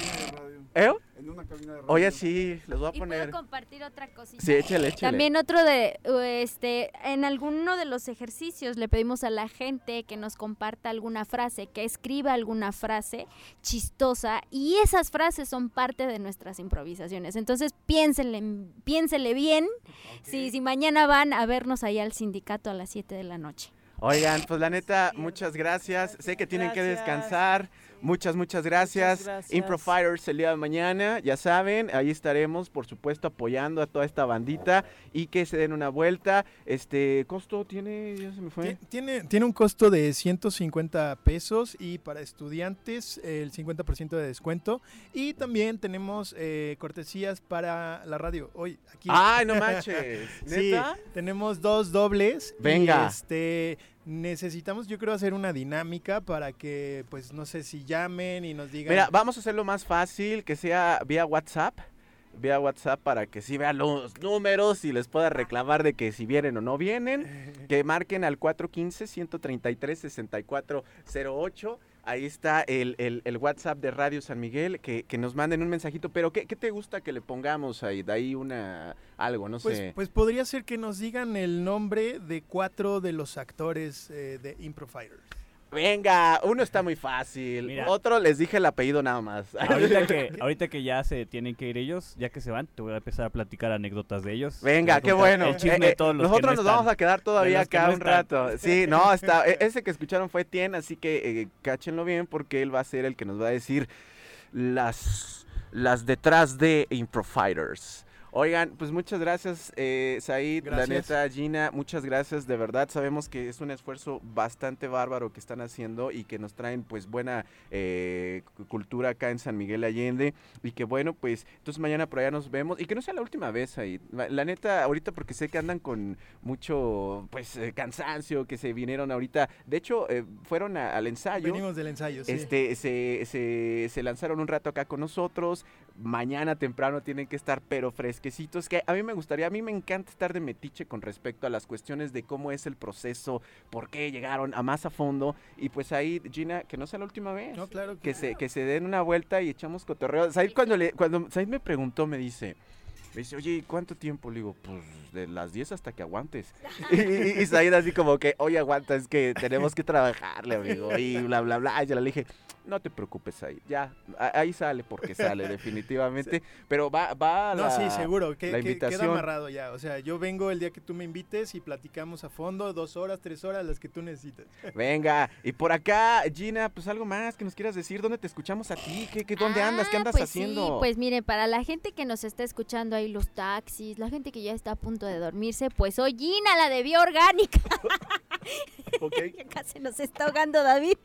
¿eh?
En una cabina de radio.
Oye, sí, les voy a
Y puedo
poner.
compartir otra cosita.
Sí, échale, échale.
También otro de, este, en alguno de los ejercicios le pedimos a la gente que nos comparta alguna frase, que escriba alguna frase chistosa y esas frases son parte de nuestras improvisaciones. Entonces piénsenle, piénsenle bien si, si mañana van a vernos allá al sindicato a las 7 de la noche.
Oigan, pues la neta, muchas gracias. Sé que tienen que descansar. Muchas, muchas gracias.
gracias.
Impro Fighters el día de mañana, ya saben, ahí estaremos, por supuesto, apoyando a toda esta bandita y que se den una vuelta. Este, ¿costo tiene? Ya se me fue.
Ti- Tiene, tiene un costo de 150 pesos y para estudiantes el 50% de descuento. Y también tenemos eh, cortesías para la radio. Hoy aquí.
¡Ay, no (laughs) manches!
Sí,
¿Neta?
tenemos dos dobles. y,
Venga.
este, necesitamos yo creo hacer una dinámica para que pues no sé si llamen y nos digan
Mira, vamos a hacerlo más fácil, que sea vía WhatsApp. Vía WhatsApp para que sí vean los números y les pueda reclamar de que si vienen o no vienen. (laughs) Que marquen al 415-133-6408. Ahí está el, el- el WhatsApp de Radio San Miguel. Que, que nos manden un mensajito. Pero ¿qué, qué te gusta que le pongamos ahí? De ahí una. Algo, no
pues,
sé.
pues podría ser que nos digan el nombre de cuatro de los actores eh, de Impro Fighters.
Venga, uno está muy fácil.
Mira.
Otro les dije el apellido nada más.
Ahorita que, (laughs) ahorita que ya se tienen que ir ellos, ya que se van, te voy a empezar a platicar anécdotas de ellos.
Venga, qué bueno.
El chisme
Eh,
de
eh,
todos los que
nosotros
no
nos
están.
vamos a quedar todavía acá
no
un rato. Sí, (laughs) no, está, e- ese que escucharon fue Tien, así que eh, cáchenlo bien porque él va a ser el que nos va a decir las, las detrás de Improfighters. Oigan, pues muchas gracias, eh, Said, la neta, Gina, muchas gracias, de verdad, sabemos que es un esfuerzo bastante bárbaro que están haciendo y que nos traen pues buena eh, cu- cultura acá en San Miguel Allende y que bueno, pues entonces mañana por allá nos vemos y que no sea la última vez, Said. La, la neta, ahorita porque sé que andan con mucho pues eh, cansancio, que se vinieron ahorita, de hecho, eh, fueron a- al ensayo.
Venimos del ensayo, sí.
Este, se, se, se lanzaron un rato acá con nosotros. Mañana temprano tienen que estar, pero fresquecitos. Que a mí me gustaría, a mí me encanta estar de metiche con respecto a las cuestiones de cómo es el proceso, por qué llegaron a más a fondo. Y pues ahí, Gina, que no sea la última vez.
No, claro
Que se, que se den una vuelta y echamos cotorreo. Said cuando, le, cuando Said me preguntó, me dice, me dice, oye, ¿y cuánto tiempo? Le digo, pues de las 10 hasta que aguantes. (laughs) y, y, y Said así como que, oye, aguanta, es que tenemos que trabajarle, amigo. Y bla, bla, bla. Y yo le dije, no te preocupes, Said. Ya, ahí sale porque (laughs) sale, definitivamente. Pero va, va
No,
la,
sí, seguro, que,
la
que queda
invitación.
amarrado ya. O sea, yo vengo el día que tú me invites y platicamos a fondo, dos horas, tres horas, las que tú necesites. (laughs)
Venga, y por acá, Gina, pues algo más que nos quieras decir. ¿Dónde te escuchamos a ti? ¿Qué, qué, ¿Dónde andas? ¿Qué
Ah,
andas
pues
haciendo?
Sí, pues miren, para la gente que nos está escuchando ahí, los taxis, la gente que ya está a punto de dormirse, pues soy Gina, la de Bioorgánica.
Ok. (laughs) (laughs)
Acá (laughs) se nos está ahogando David,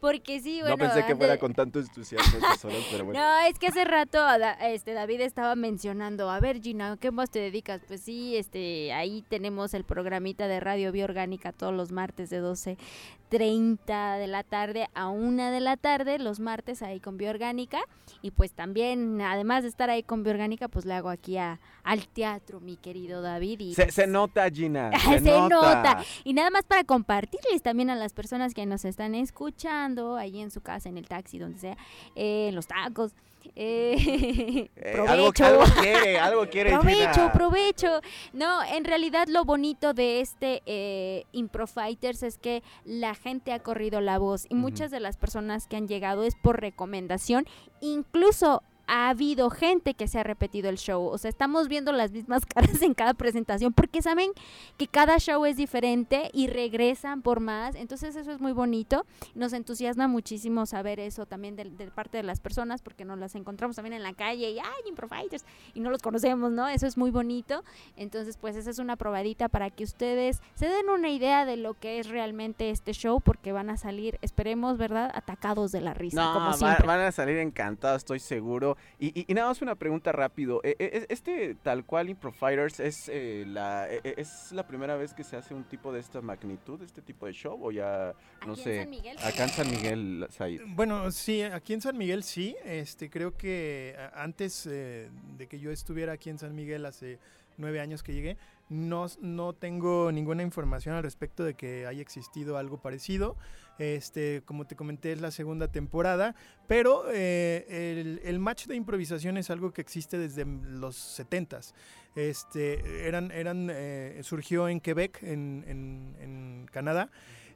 porque sí, bueno.
no pensé que fuera con tanto entusiasmo estas horas, pero bueno. (laughs)
No, es que hace rato este David estaba mencionando, a ver Gina, ¿qué más te dedicas? Pues sí, este, ahí tenemos el programita de Radio Bioorgánica todos los martes de 12.30 de la tarde a 1 de la tarde, los martes ahí con Bioorgánica. Y pues también, además de estar ahí con Bioorgánica, pues le hago aquí a, al teatro, mi querido David. Y
Se,
pues,
se nota, Gina.
Se
Se, nota.
nota. Y nada más para compartirles también a las personas que nos están escuchando, ahí en su casa, en el taxi, donde sea, eh, en los tacos. eh,
Eh, (laughs) algo,
provecho.
algo quiere, algo quiere, (laughs)
Provecho, provecho. No, en realidad lo bonito de este eh, Impro Fighters es que la gente ha corrido la voz y muchas de las personas que han llegado es por recomendación, incluso ha habido gente que se ha repetido el show, o sea, estamos viendo las mismas (laughs) caras en cada presentación porque saben que cada show es diferente y regresan por más, entonces eso es muy bonito, nos entusiasma muchísimo saber eso también de, de parte de las personas porque nos las encontramos también en la calle y ay, Impro Fighters y no los conocemos, ¿no? Eso es muy bonito. Entonces, pues esa es una probadita para que ustedes se den una idea de lo que es realmente este show, porque van a salir, esperemos, ¿verdad? Atacados de la risa,
No,
como siempre.
van a salir encantados, estoy seguro. Y, y- y nada más una pregunta rápido. Eh, eh, Este tal cual Impro Fighters es eh, la eh, es la primera vez que se hace un tipo de esta magnitud, este tipo de show o ya no
Aquí en
sé.
San Miguel,
Acá en San Miguel, Said.
Bueno, sí, aquí en San Miguel sí. Este, creo que antes eh, de que yo estuviera aquí en San Miguel hace nueve años que llegué, no, no tengo ninguna información al respecto de que haya existido algo parecido. Este, como te comenté, es la segunda temporada, pero eh, el, el match de improvisación es algo que existe desde los 70s. Este, eran, eran, eh, surgió en Quebec, en, en- en Canadá,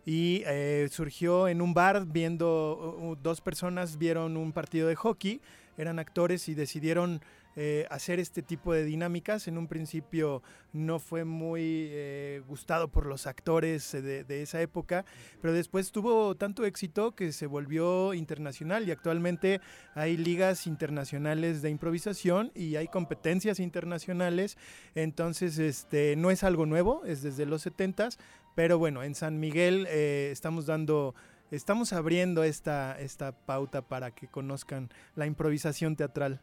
y eh, surgió en un bar viendo, uh, dos personas vieron un partido de hockey, eran actores y decidieron eh, hacer este tipo de dinámicas. En un principio no fue muy eh, gustado por los actores eh, de, de esa época, pero después tuvo tanto éxito que se volvió internacional y actualmente hay ligas internacionales de improvisación y hay competencias internacionales. Entonces, este, no es algo nuevo, es desde los 70s, pero bueno, en San Miguel estamos dando, estamos abriendo esta, esta pauta para que conozcan la improvisación teatral.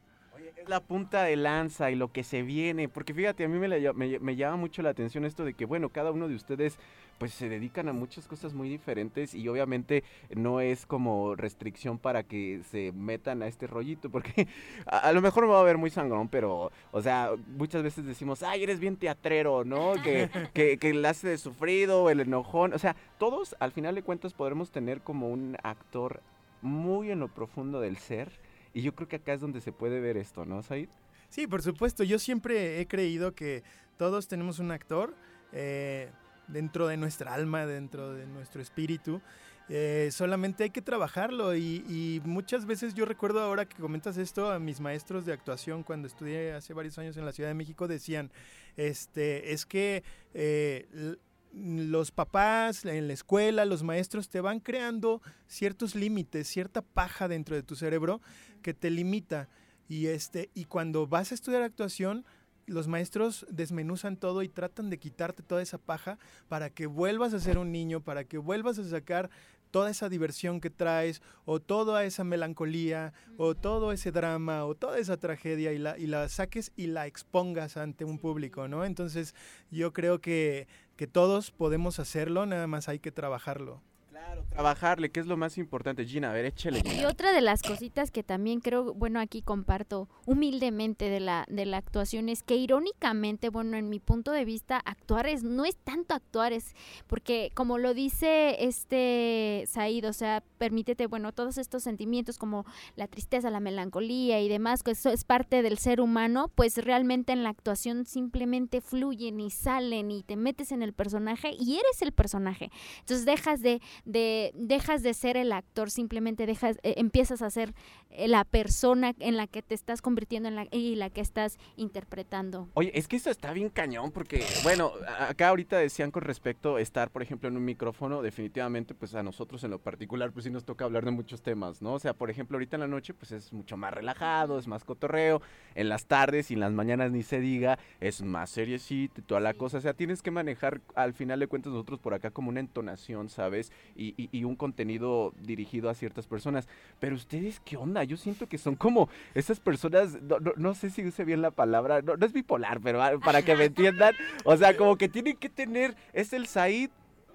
Es la punta de lanza y lo que se viene, porque fíjate, a mí me, la- me- me llama mucho la atención esto de que, bueno, cada uno de ustedes pues se dedican a muchas cosas muy diferentes y obviamente no es como restricción para que se metan a este rollito, porque (laughs) a, a lo mejor me va a ver muy sangrón, pero, o sea, muchas veces decimos, ay, eres bien teatrero, ¿no? Que, (laughs) que, que el hace de sufrido, el enojón, o sea, todos al final de cuentas podremos tener como un actor muy en lo profundo del ser. Y yo creo que acá es donde se puede ver esto, ¿no, Said?
Sí, por supuesto. Yo siempre he creído que todos tenemos un actor eh, dentro de nuestra alma, dentro de nuestro espíritu. Eh, solamente hay que trabajarlo y, muchas veces yo recuerdo ahora que comentas esto a mis maestros de actuación cuando estudié hace varios años en la Ciudad de México decían, este, es que eh, los papás en la escuela, los maestros te van creando ciertos límites, cierta paja dentro de tu cerebro que te limita. Y, este, y cuando vas a estudiar actuación, los maestros desmenuzan todo y tratan de quitarte toda esa paja para que vuelvas a ser un niño, para que vuelvas a sacar toda esa diversión que traes, o toda esa melancolía, o todo ese drama, o toda esa tragedia, y la, y la saques y la expongas ante un público, ¿no? Entonces yo creo que, que todos podemos hacerlo, nada más hay que trabajarlo.
Claro, trabajarle, que es lo más importante. Gina, a ver, échale,
Y otra de las cositas que también creo, bueno, aquí comparto humildemente de la, de la actuación es que irónicamente, bueno, en mi punto de vista, actuar es, no es tanto actuar, es porque como lo dice este Said, o sea, permítete, bueno, todos estos sentimientos como la tristeza, la melancolía y demás, que eso es parte del ser humano, pues realmente en la actuación simplemente fluyen y salen y te metes en el personaje y eres el personaje. Entonces dejas de, de dejas de ser el actor, simplemente dejas eh, empiezas a ser eh, la persona en la que te estás convirtiendo en la, y la que estás interpretando.
Oye, es que esto está bien cañón porque, bueno, acá ahorita decían con respecto a estar, por ejemplo, en un micrófono, definitivamente, pues a nosotros en lo particular, pues sí nos toca hablar de muchos temas, ¿no? O sea, por ejemplo, ahorita en la noche, pues es mucho más relajado, es más cotorreo, en las tardes y en las mañanas ni se diga, es más seriecito y toda la cosa, o sea, tienes que manejar, al final de cuentas, nosotros por acá como una entonación, ¿sabes? Y, y- y un contenido dirigido a ciertas personas, pero ustedes, ¿qué onda? Yo siento que son como esas personas, no, no- no sé si use bien la palabra, no, no es bipolar, pero para que me (laughs) entiendan, o sea, como que tienen que tener, es el Said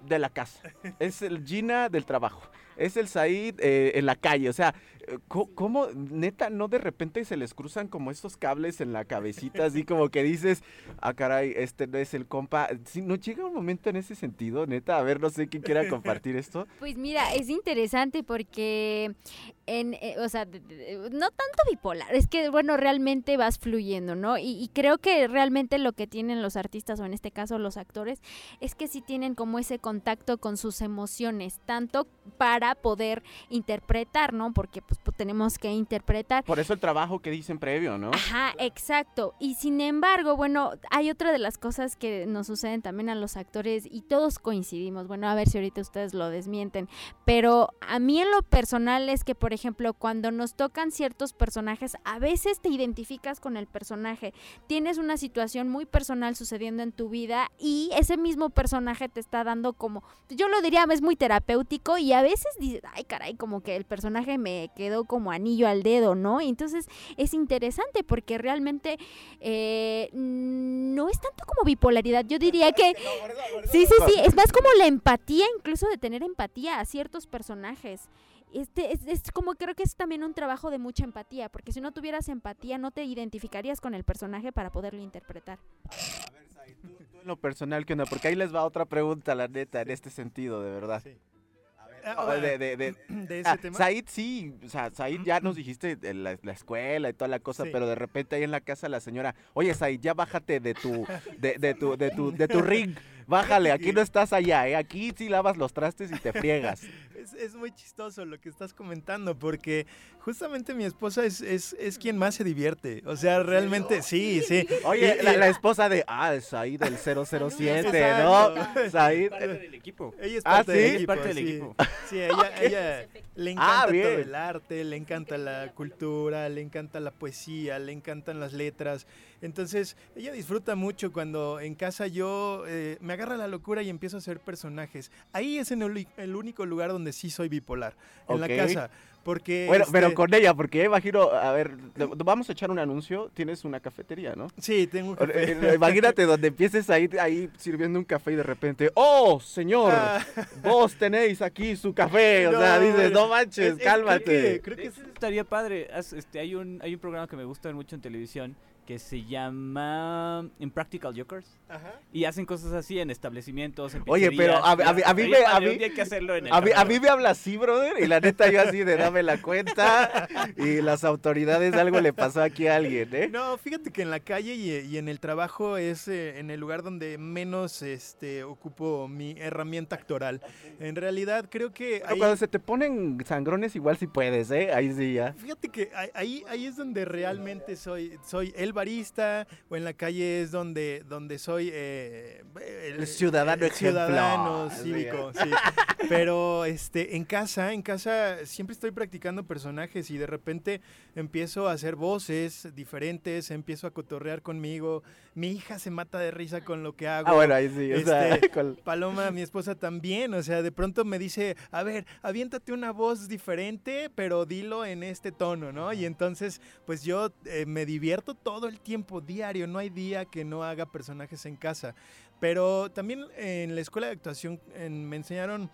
de la casa, es el Gina del trabajo, es el Said eh, en la calle, o sea, ¿cómo, neta, no de repente se les cruzan como estos cables en la cabecita, así como que dices, ah, caray, este no es el compa, si no llega un momento en ese sentido, neta, a ver, no sé quién quiera (laughs) compartir esto.
Pues mira, es interesante porque en, eh, o sea, no tanto bipolar, es que bueno, realmente vas fluyendo, ¿no? Y, y creo que realmente lo que tienen los artistas o en este caso los actores es que sí tienen como ese contacto con sus emociones, tanto para poder interpretar, ¿no? Porque pues, tenemos que interpretar
Por eso el trabajo que dicen previo, ¿no?
Ajá, exacto. Y sin embargo, bueno, hay otra de las cosas que nos suceden también a los actores y todos coincidimos. Bueno, a ver si ahorita ustedes lo desmienten. Pero a mí en lo personal es que, por ejemplo, cuando nos tocan ciertos personajes, a veces te identificas con el personaje. Tienes una situación muy personal sucediendo en tu vida y ese mismo personaje te está dando como, yo lo diría, es muy terapéutico y a veces dices, ay caray, como que el personaje me quedó como anillo al dedo, ¿no? Y entonces es interesante porque realmente eh, no es tanto como bipolaridad, yo diría (laughs) que sí, sí, sí, es más como la empatía, incluso de tener empatía a ciertos personajes. Este es, es como creo que es también un trabajo de mucha empatía, porque si no tuvieras empatía no te identificarías con el personaje para poderlo interpretar.
A ver, Said, tú, tú en lo personal, ¿qué onda? Porque ahí les va otra pregunta, la neta, en este sentido, de verdad.
Sí.
A
Ah,
de, de, de- (clears throat)
de ese
ah,
tema.
Said sí, o sea, Said ya nos dijiste la, la escuela y toda la cosa,
Sí.
pero de repente ahí en la casa la señora, oye Said, ya bájate de tu, de, de tu, de tu, de tu ring, bájale, (laughs) aquí no estás allá, ¿eh? aquí sí lavas los trastes y te friegas. (laughs)
Es, es muy chistoso lo que estás comentando porque justamente mi esposa es, es, es quien más se divierte. O sea, realmente, sí, sí.
Oye,
Y-
la,
y-
la esposa de, ah, el Said del 007,
Exacto. (laughs)
¿no? Said,
Parte del equipo.
Ella es
Ah,
parte
¿sí?
del
Es
equipo.
parte del
sí.
equipo.
Sí, ella, ella le
Ah,
encanta todo el arte, le encanta la cultura, le encanta la poesía, le encantan las letras. Entonces, ella disfruta mucho cuando en casa yo eh, me agarra la locura y empiezo a hacer personajes. Ahí es en el, el único lugar donde sí soy bipolar, en la casa. Porque,
Bueno, pero
este,
con ella, porque imagino, a ver, vamos a echar un anuncio. Tienes una cafetería, ¿no?
Sí, tengo un café.
eh, Imagínate donde empieces ahí, ahí sirviendo un café y de repente, ¡Oh, señor!
Ah.
Vos tenéis aquí su café. O
No,
sea, dices, no manches,
es- es-
cálmate.
creo que- creo que
Eso estaría padre. Este, hay, un, hay un programa que me gusta ver mucho en televisión que se llama Impractical Jokers.
Ajá.
Y hacen cosas así en establecimientos, en
Oye, pero a- a mí- a mí
estaría
me- a mí-
un día hay que hacerlo en el
A mí, a
café.
mí me habla así, brother, y la neta yo así de dame la cuenta y las autoridades algo le pasó aquí a alguien, ¿eh?
No, fíjate que en la calle y, y en el trabajo es eh, en el lugar donde menos este, ocupo mi herramienta actoral. En realidad creo que
Pero
ahí,
cuando se te ponen sangrones igual si puedes, ¿eh? Ahí sí ya.
fíjate que ahí- ahí, ahí es donde realmente soy, soy el barista o en la calle es donde, donde soy eh,
El ciudadano
el ciudadano cívico, sí. Pero este, en casa, en casa siempre estoy practicando personajes y de repente empiezo a hacer voces diferentes, empiezo a cotorrear conmigo. Mi hija se mata de risa con lo que hago.
Ah, bueno, ahí sí. O sea,
Este, (laughs)
con-
Paloma, mi esposa también, o sea, de pronto me dice, a ver, aviéntate una voz diferente, pero dilo en este tono, ¿no? Y entonces, pues yo eh, me divierto todo el tiempo, diario, no hay día que no haga personajes en casa. Pero también en la escuela de actuación en- me enseñaron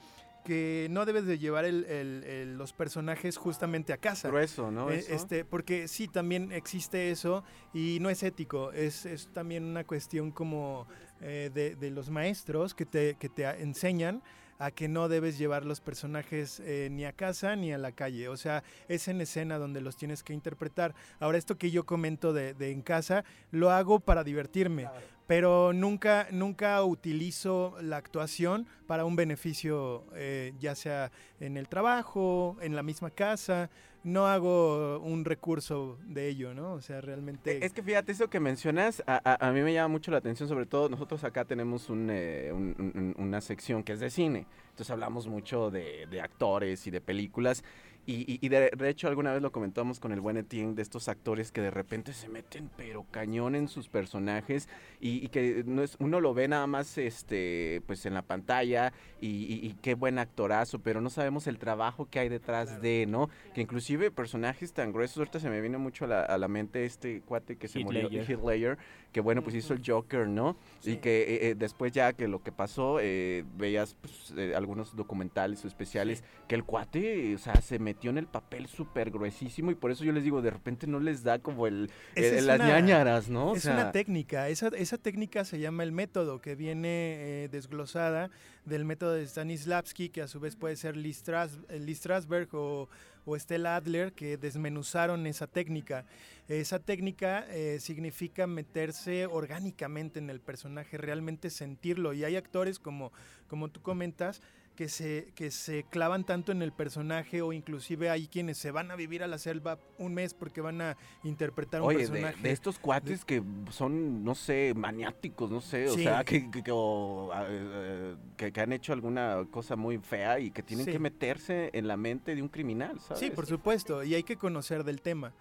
que no debes de llevar el- el- el- los personajes justamente a casa.
grueso, ¿no?
Eh,
Eso.
este, porque sí, también existe eso y no es ético, es, es también una cuestión como eh, de, de los maestros que te, que te enseñan a que no debes llevar los personajes eh, ni a casa ni a la calle. O sea, es en escena donde los tienes que interpretar. Ahora, esto que yo comento de, de en casa, lo hago para divertirme. Pero nunca, nunca utilizo la actuación para un beneficio, eh, ya sea en el trabajo, en la misma casa. No hago un recurso de ello, ¿no? O sea, realmente...
Es que fíjate, eso que mencionas, a, a- mí me llama mucho la atención, sobre todo nosotros acá tenemos un, eh, un- una sección que es de cine, entonces hablamos mucho de, de actores y de películas, y, y- y de, de hecho alguna vez lo comentamos con el buen Etienne, de estos actores que de repente se meten pero cañón en sus personajes, y, y que no es, uno lo ve nada más este pues en la pantalla, y, qué buen actorazo, pero no sabemos el trabajo que hay detrás de, ¿no? Que inclusive personajes tan gruesos, ahorita se me viene mucho a la, a la mente este cuate que se
Heath
murió,
Ledger.
Heath Ledger, que bueno, pues hizo el Joker, ¿no? Y que eh, eh, después ya que lo que pasó, eh, veías pues, eh, algunos documentales o especiales, que el cuate, o sea, se metió en el papel súper gruesísimo y por eso yo les digo, de repente no les da como el, las
una-
ñañaras, ¿no? O
Es
sea,
una técnica, esa, esa técnica se llama el método, que viene desglosada del método de Stanislavski, que a su vez puede ser Lee, Stras- Lee Strasberg o, o Stella Adler, que desmenuzaron esa técnica. Esa técnica eh, significa meterse orgánicamente en el personaje, realmente sentirlo. Y hay actores, como, como tú comentas, que se, que se clavan tanto en el personaje o inclusive hay quienes se van a vivir a la selva un mes porque van a interpretar un
Oye,
personaje.
de estos cuates que son, no sé, maniáticos, no sé, o sea, que, que, que, o, eh, que- que han hecho alguna cosa muy fea y que tienen
Sí.
que meterse en la mente de un criminal, ¿sabes?
Sí, por supuesto, y hay que conocer del tema.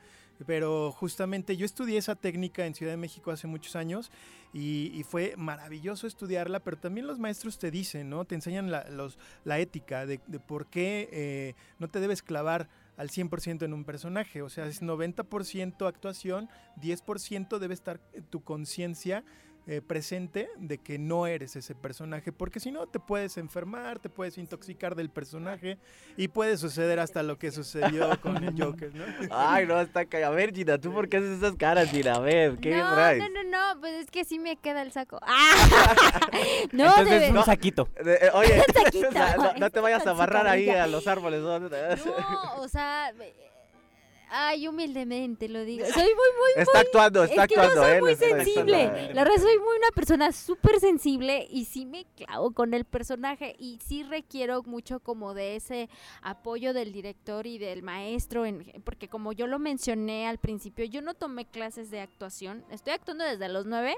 Pero justamente yo estudié esa técnica en Ciudad de México hace muchos años y, fue maravilloso estudiarla, pero también los maestros te dicen, ¿no? Te enseñan la, la ética de, de por qué eh, no te debes clavar al 100% en un personaje. O sea, es 90% actuación, 10% debe estar tu conciencia eh, presente de que no eres ese personaje, porque si no te puedes enfermar, te puedes intoxicar del personaje y puede suceder hasta lo que sucedió con el Joker, ¿no?
Ay, no, está ca- A ver, Gina, ¿tú por qué haces esas caras, Gina? A ver, ¿qué
no,
traes?
no, no, no, pues es que sí me queda el saco. (laughs) ¡Ah! no,
Entonces,
de
un saquito.
Eh, oye, (laughs) (laughs) no, no te vayas a amarrar ahí a los árboles. ¿no?
No, o sea, ay, humildemente lo digo. (laughs) Soy muy, muy,
Está actuando, está
es que yo
actuando,
soy
¿eh?
muy
actuando.
sensible. La verdad soy muy una persona súper sensible y sí me clavo con el personaje y sí requiero mucho como de ese apoyo del director y del maestro, en, porque como yo lo mencioné al principio, yo no tomé clases de actuación. Estoy actuando desde los nueve,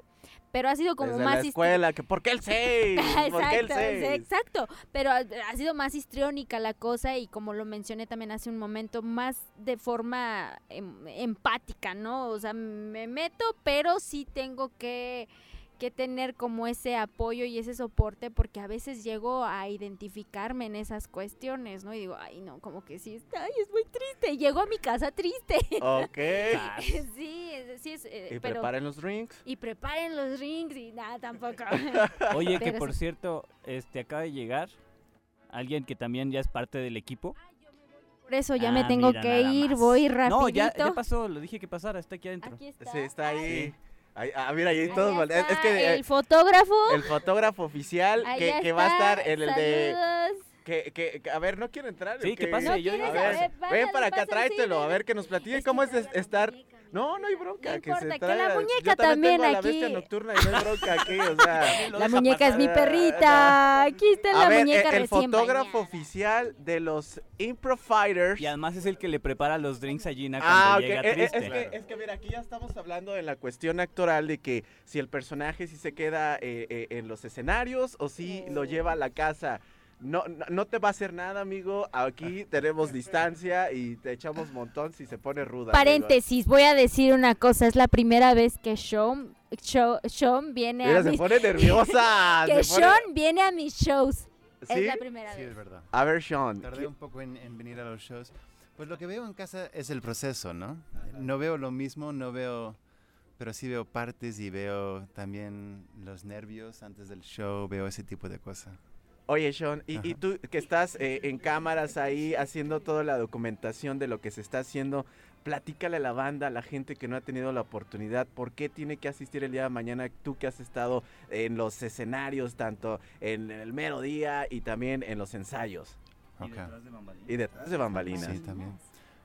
pero ha sido como
Desde
más
la escuela, que ¿por qué el (laughs) 6? ¿Por qué el
Exacto,
6?
sí, exacto. Pero ha, ha sido más histriónica la cosa y como lo mencioné también hace un momento, más de forma em- empática, ¿no? O sea, me meto, pero sí tengo que que tener como ese apoyo y ese soporte porque a veces llego a identificarme en esas cuestiones, ¿no? Y digo, ay, no, como que sí, está, ay, es muy triste. Llego a mi casa triste.
Ok. (laughs)
sí, sí, es, eh,
y
pero...
preparen los drinks.
Y preparen los rings y nada, tampoco. (laughs)
Oye, que por
sí.
cierto, este acaba de llegar alguien que también ya es parte del equipo.
Por eso ya me
Ah,
tengo
mira,
que ir,
más.
voy rapidito.
No, ya, ya pasó, lo dije que pasara, está aquí adentro.
Aquí está.
Sí, está ahí.
Ay,
Ahí- ah, mira, ahí
ahí
todos. Es, es que eh,
el fotógrafo.
el fotógrafo oficial que, va a estar en el de. Que, que, que- a ver, no quiere entrar.
Sí,
¿o
que
qué?
pase,
No
yo digo
A ver,
saber,
ven para acá, tráetelo, a ver que nos platique
Es que
cómo es estar.
¿No?
No, hay bronca.
No
que
importa,
se
que la muñeca
Yo también,
también
tengo a la bestia
aquí.
nocturna y no hay bronca aquí, o sea. (laughs)
La muñeca es mi perrita. Aquí está
A
la
ver,
muñeca
el, el
recién
fotógrafo
bañada.
oficial de los Impro Fighters.
Y además es el que le prepara los drinks a Gina cuando
Ah, ok.
llega
eh, eh,
triste.
Es, que, es que, mira, aquí ya estamos hablando de la cuestión actoral de que si el personaje si se queda eh, eh, en los escenarios o si lo lleva a la casa. No, no, te va a hacer nada, amigo. Aquí (laughs) tenemos distancia y te echamos montón si se pone ruda. amigo.
Paréntesis, voy a decir una cosa. Es la primera vez que Sean, Sho- Sean viene
Mira,
a
se
mis...
pone nerviosa. (laughs)
Que
se pone-
Sean viene a mis shows.
¿Sí?
Es la primera
Sí,
vez.
es verdad.
A ver, Sean.
Tardé un poco en, en venir a los shows. Pues lo que veo en casa es el proceso, ¿no? No veo lo mismo, no veo, pero sí veo partes y veo también los nervios antes del show, veo ese tipo de cosas.
Oye, Sean, y, tú que estás eh, en cámaras ahí haciendo toda la documentación de lo que se está haciendo, platícale a la banda, a la gente que no ha tenido la oportunidad, ¿por qué tiene que asistir el día de mañana tú que has estado en los escenarios, tanto en el mero día y también en los ensayos
Y detrás de bambalinas.
y detrás de bambalinas?
Sí, también.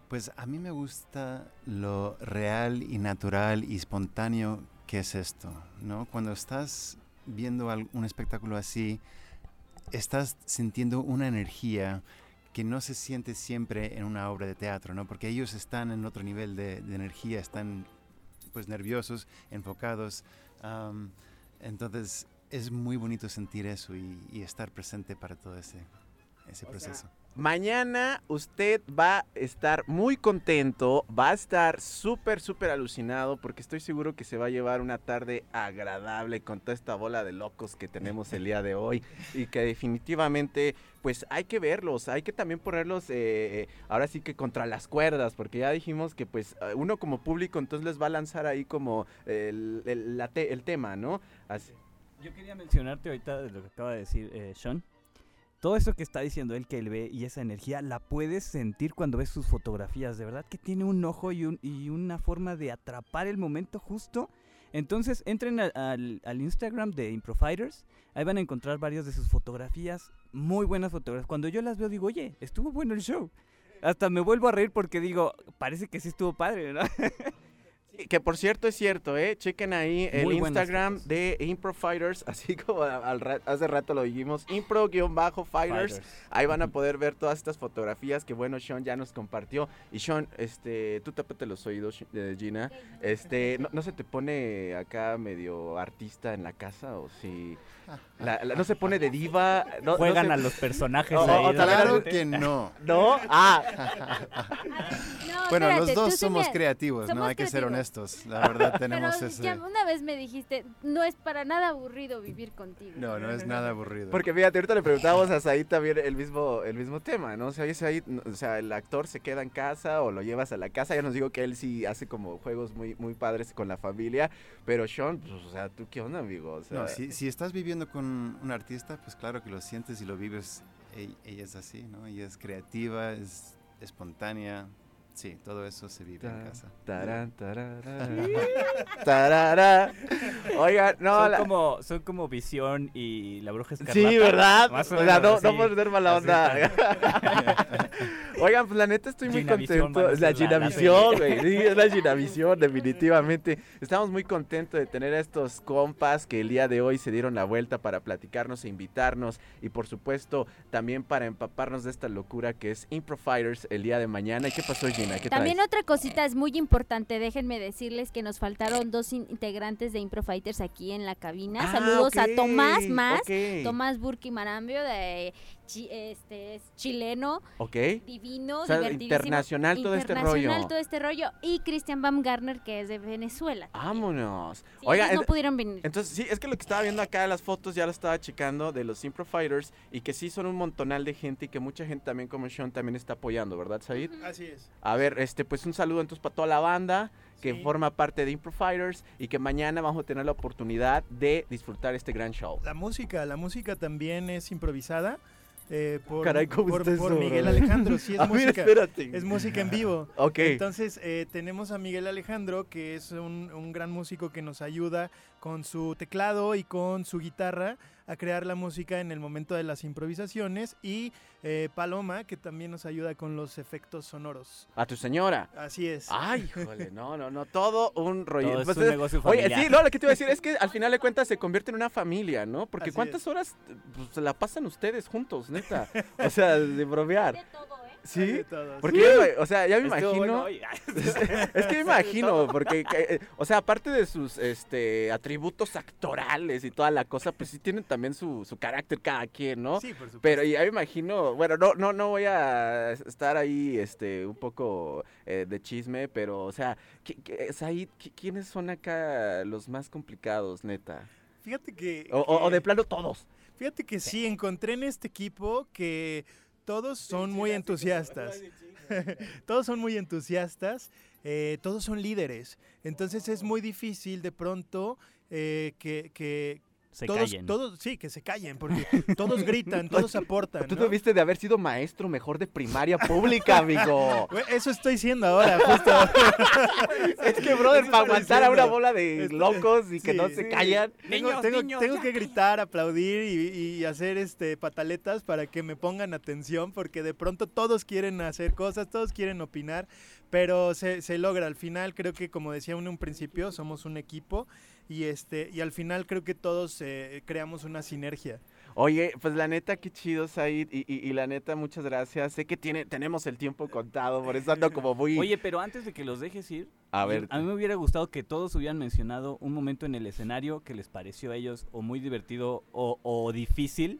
Pues a mí me gusta lo real y natural y espontáneo que es esto, ¿no? Cuando estás viendo al- un espectáculo así, estás sintiendo una energía que no se siente siempre en una obra de teatro, ¿no? Porque ellos están en otro nivel de, de energía, están pues nerviosos, enfocados. am, entonces es muy bonito sentir eso y, y estar presente para todo ese, ese proceso.
Mañana usted va a estar muy contento, va a estar súper, súper alucinado porque estoy seguro que se va a llevar una tarde agradable con toda esta bola de locos que tenemos el día de hoy (laughs) y que definitivamente pues hay que verlos, hay que también ponerlos eh, eh, ahora sí que contra las cuerdas porque ya dijimos que pues eh, uno como público entonces les va a lanzar ahí como el, el- la te- el tema, ¿no? Así-
Yo quería mencionarte ahorita de lo que acaba de decir eh, Sean. Todo eso que está diciendo él que él ve y esa energía la puedes sentir cuando ves sus fotografías. De verdad que tiene un ojo y, un- y una forma de atrapar el momento justo. Entonces entren al Instagram de Improfighters. Ahí van a encontrar varias de sus fotografías. Muy buenas fotografías. Cuando yo las veo digo, oye, estuvo bueno el show. Hasta me vuelvo a reír porque digo, parece que sí estuvo padre, ¿no? (laughs)
Sí, que por cierto es cierto, ¿eh? Chequen ahí el
Muy
Instagram de Impro Fighters, (laughs) así como al ra- hace rato lo dijimos, Impro-Fighters. Ahí van a poder ver todas estas fotografías que, bueno, Sean ya nos compartió. Y Sean, este, tú tápate los oídos, eh, Gina. Este, ¿no, no se te pone acá medio artista en la casa o si... la- la- ¿No se pone de diva? ¿No, no
Juegan
se-
a los personajes ahí.
Claro que no.
¿No? (laughs) Ah,
No,
Bueno,
espérate,
los dos
sí
somos
me-
creativos, ¿no? Hay que ser honestos. La verdad (laughs) tenemos
Pero
ese...
ya una vez me dijiste, no es para nada aburrido vivir contigo.
No, no es nada aburrido.
Porque fíjate, ahorita le preguntábamos a Said también el mismo, el mismo tema, ¿no? O sea, Said, o sea, el actor se queda en casa o lo llevas a la casa. Ya nos digo que él sí hace como juegos muy, muy padres con la familia. Pero Sean, pues, o sea, ¿tú qué onda, amigo? O sea,
No, si, si estás viviendo con un artista, pues claro que lo sientes y lo vives. E- Ella, es así, ¿no? Ella es creativa, es espontánea. Sí, todo eso se vive en
Ta-
casa.
tarán, tarará, tarará. Oigan, no,
son,
la-
como, son como Visión y la Bruja Escarlata.
Sí, ¿verdad?
Más o
o sea,
menos
no,
así.
no por ser mala onda. (laughs) Oigan, pues la neta estoy muy contento. Es la Ginavisión, güey. Sí, es la Ginavisión, definitivamente. Estamos muy contentos de tener a estos compas que el día de hoy se dieron la vuelta para platicarnos e invitarnos. Y por supuesto, también para empaparnos de esta locura que es Impro Fighters el día de mañana. ¿Y qué pasó, Gina?
También
traes?
otra cosita es muy importante, déjenme decirles que nos faltaron dos in- integrantes de Impro Fighters aquí en la cabina.
Ah,
Saludos a Tomás Más. Tomás Burki Marambio, de chi- este es chileno,
Ok.
divino,
O sea,
divertidísimo,
internacional todo este
internacional
rollo.
todo este rollo, y Christian Baumgartner, que es de Venezuela.
Vámonos.
Sí,
Oiga,
ellos no pudieron venir.
Entonces, sí, es que lo que estaba viendo acá, las fotos, ya lo estaba checando de los Impro Fighters y que sí son un montonal de gente y que mucha gente también como Sean también está apoyando, ¿verdad, Said?
Así es.
A ver, este, pues un saludo entonces para toda la banda que
Sí.
forma parte de Impro Fighters y que mañana vamos a tener la oportunidad de disfrutar este gran show.
La música, la música también es improvisada. Eh, por,
Caray, ¿cómo
por- Miguel? Alejandro, sí es (laughs)
A ver,
música.
espérate.
Es música en vivo. (laughs)
Ok.
Entonces eh, tenemos a Miguel Alejandro, que es un, un gran músico que nos ayuda con su teclado y con su guitarra a crear la música en el momento de las improvisaciones. Y eh, Paloma, que también nos ayuda con los efectos sonoros.
A tu señora.
Así es.
Ay, híjole, (laughs) no, no, no, todo un rollo.
Todo es
Pues,
un
eh,
negocio
Oye,
familiar.
sí, no, lo que te iba a decir es que al (laughs) final de cuentas se convierte en una familia, ¿no? Porque
Así
¿cuántas
es.
horas eh, pues, la pasan ustedes juntos, neta? O sea, de bromear. Porque, (laughs) yo me- o sea, ya me
Estuvo
imagino...
bueno (laughs) (laughs)
es que me imagino, porque, que, eh, o sea, aparte de sus este, atributos actorales y toda la cosa, pues sí tienen también su, su carácter cada quien, ¿no?
Sí, por supuesto.
Pero ya me imagino, bueno, no, no, no voy a estar ahí, este, un poco eh, de chisme, pero, o sea, ¿qué- qué- Said, ¿qui- ¿quiénes son acá los más complicados, neta?
Fíjate que...
O, de plano todos.
Fíjate que sí, encontré en este equipo que todos son muy entusiastas. (laughs) todos son muy entusiastas, eh, todos son líderes. Entonces es muy difícil de pronto eh, que, que
Se
todos,
callen.
todos, sí, que se callen, porque todos gritan, (laughs) todos aportan.
Tú
¿no?
debiste de haber sido maestro mejor de primaria pública, amigo. (laughs)
Eso estoy siendo ahora, justo. (laughs)
es que, brother, para aguantar a una bola de
Estoy-
locos y que
sí,
no se
sí.
callan.
Tengo,
Niños,
tengo-
niños,
tengo
ya.
que gritar, aplaudir y, y hacer este pataletas para que me pongan atención, porque de pronto todos quieren hacer cosas, todos quieren opinar, pero se, se logra. Al final creo que, como decía uno en un principio, somos un equipo y este y al final creo que todos eh, creamos una sinergia.
Oye, pues la neta, qué chido, Said. Y, y- y la neta, muchas gracias. Sé que tiene, tenemos el tiempo contado, por eso ando como muy...
Oye, pero antes de que los dejes ir,
a ver,
a mí me hubiera gustado que todos hubieran mencionado un momento en el escenario que les pareció a ellos o muy divertido o, o difícil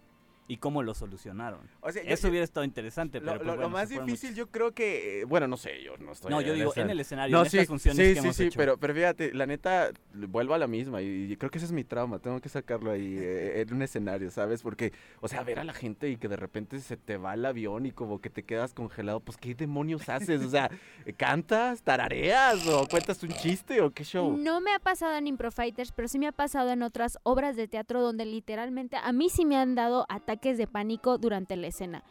y cómo lo solucionaron.
o sea, yo-
Eso
yo-
hubiera estado interesante,
lo,
pero
lo-
pues,
lo
bueno,
más difícil
muchos.
yo creo que, eh, bueno, no sé, yo no estoy...
No, yo digo, en el escenario,
No,
en
sí,
estas funciones
sí,
que
sí,
hemos
sí,
hecho.
pero, pero fíjate, la neta, vuelvo a la misma y, y creo que ese es mi trauma, tengo que sacarlo ahí (laughs) eh, en un escenario, ¿sabes? Porque, o sea, ver a la gente y que de repente se te va el avión y como que te quedas congelado, pues ¿qué demonios haces? O sea, (laughs) ¿cantas, tarareas o cuentas un chiste o qué show?
No me ha pasado en Impro Fighters, pero sí me ha pasado en otras obras de teatro donde literalmente a mí sí me han dado ataques de pánico durante la escena.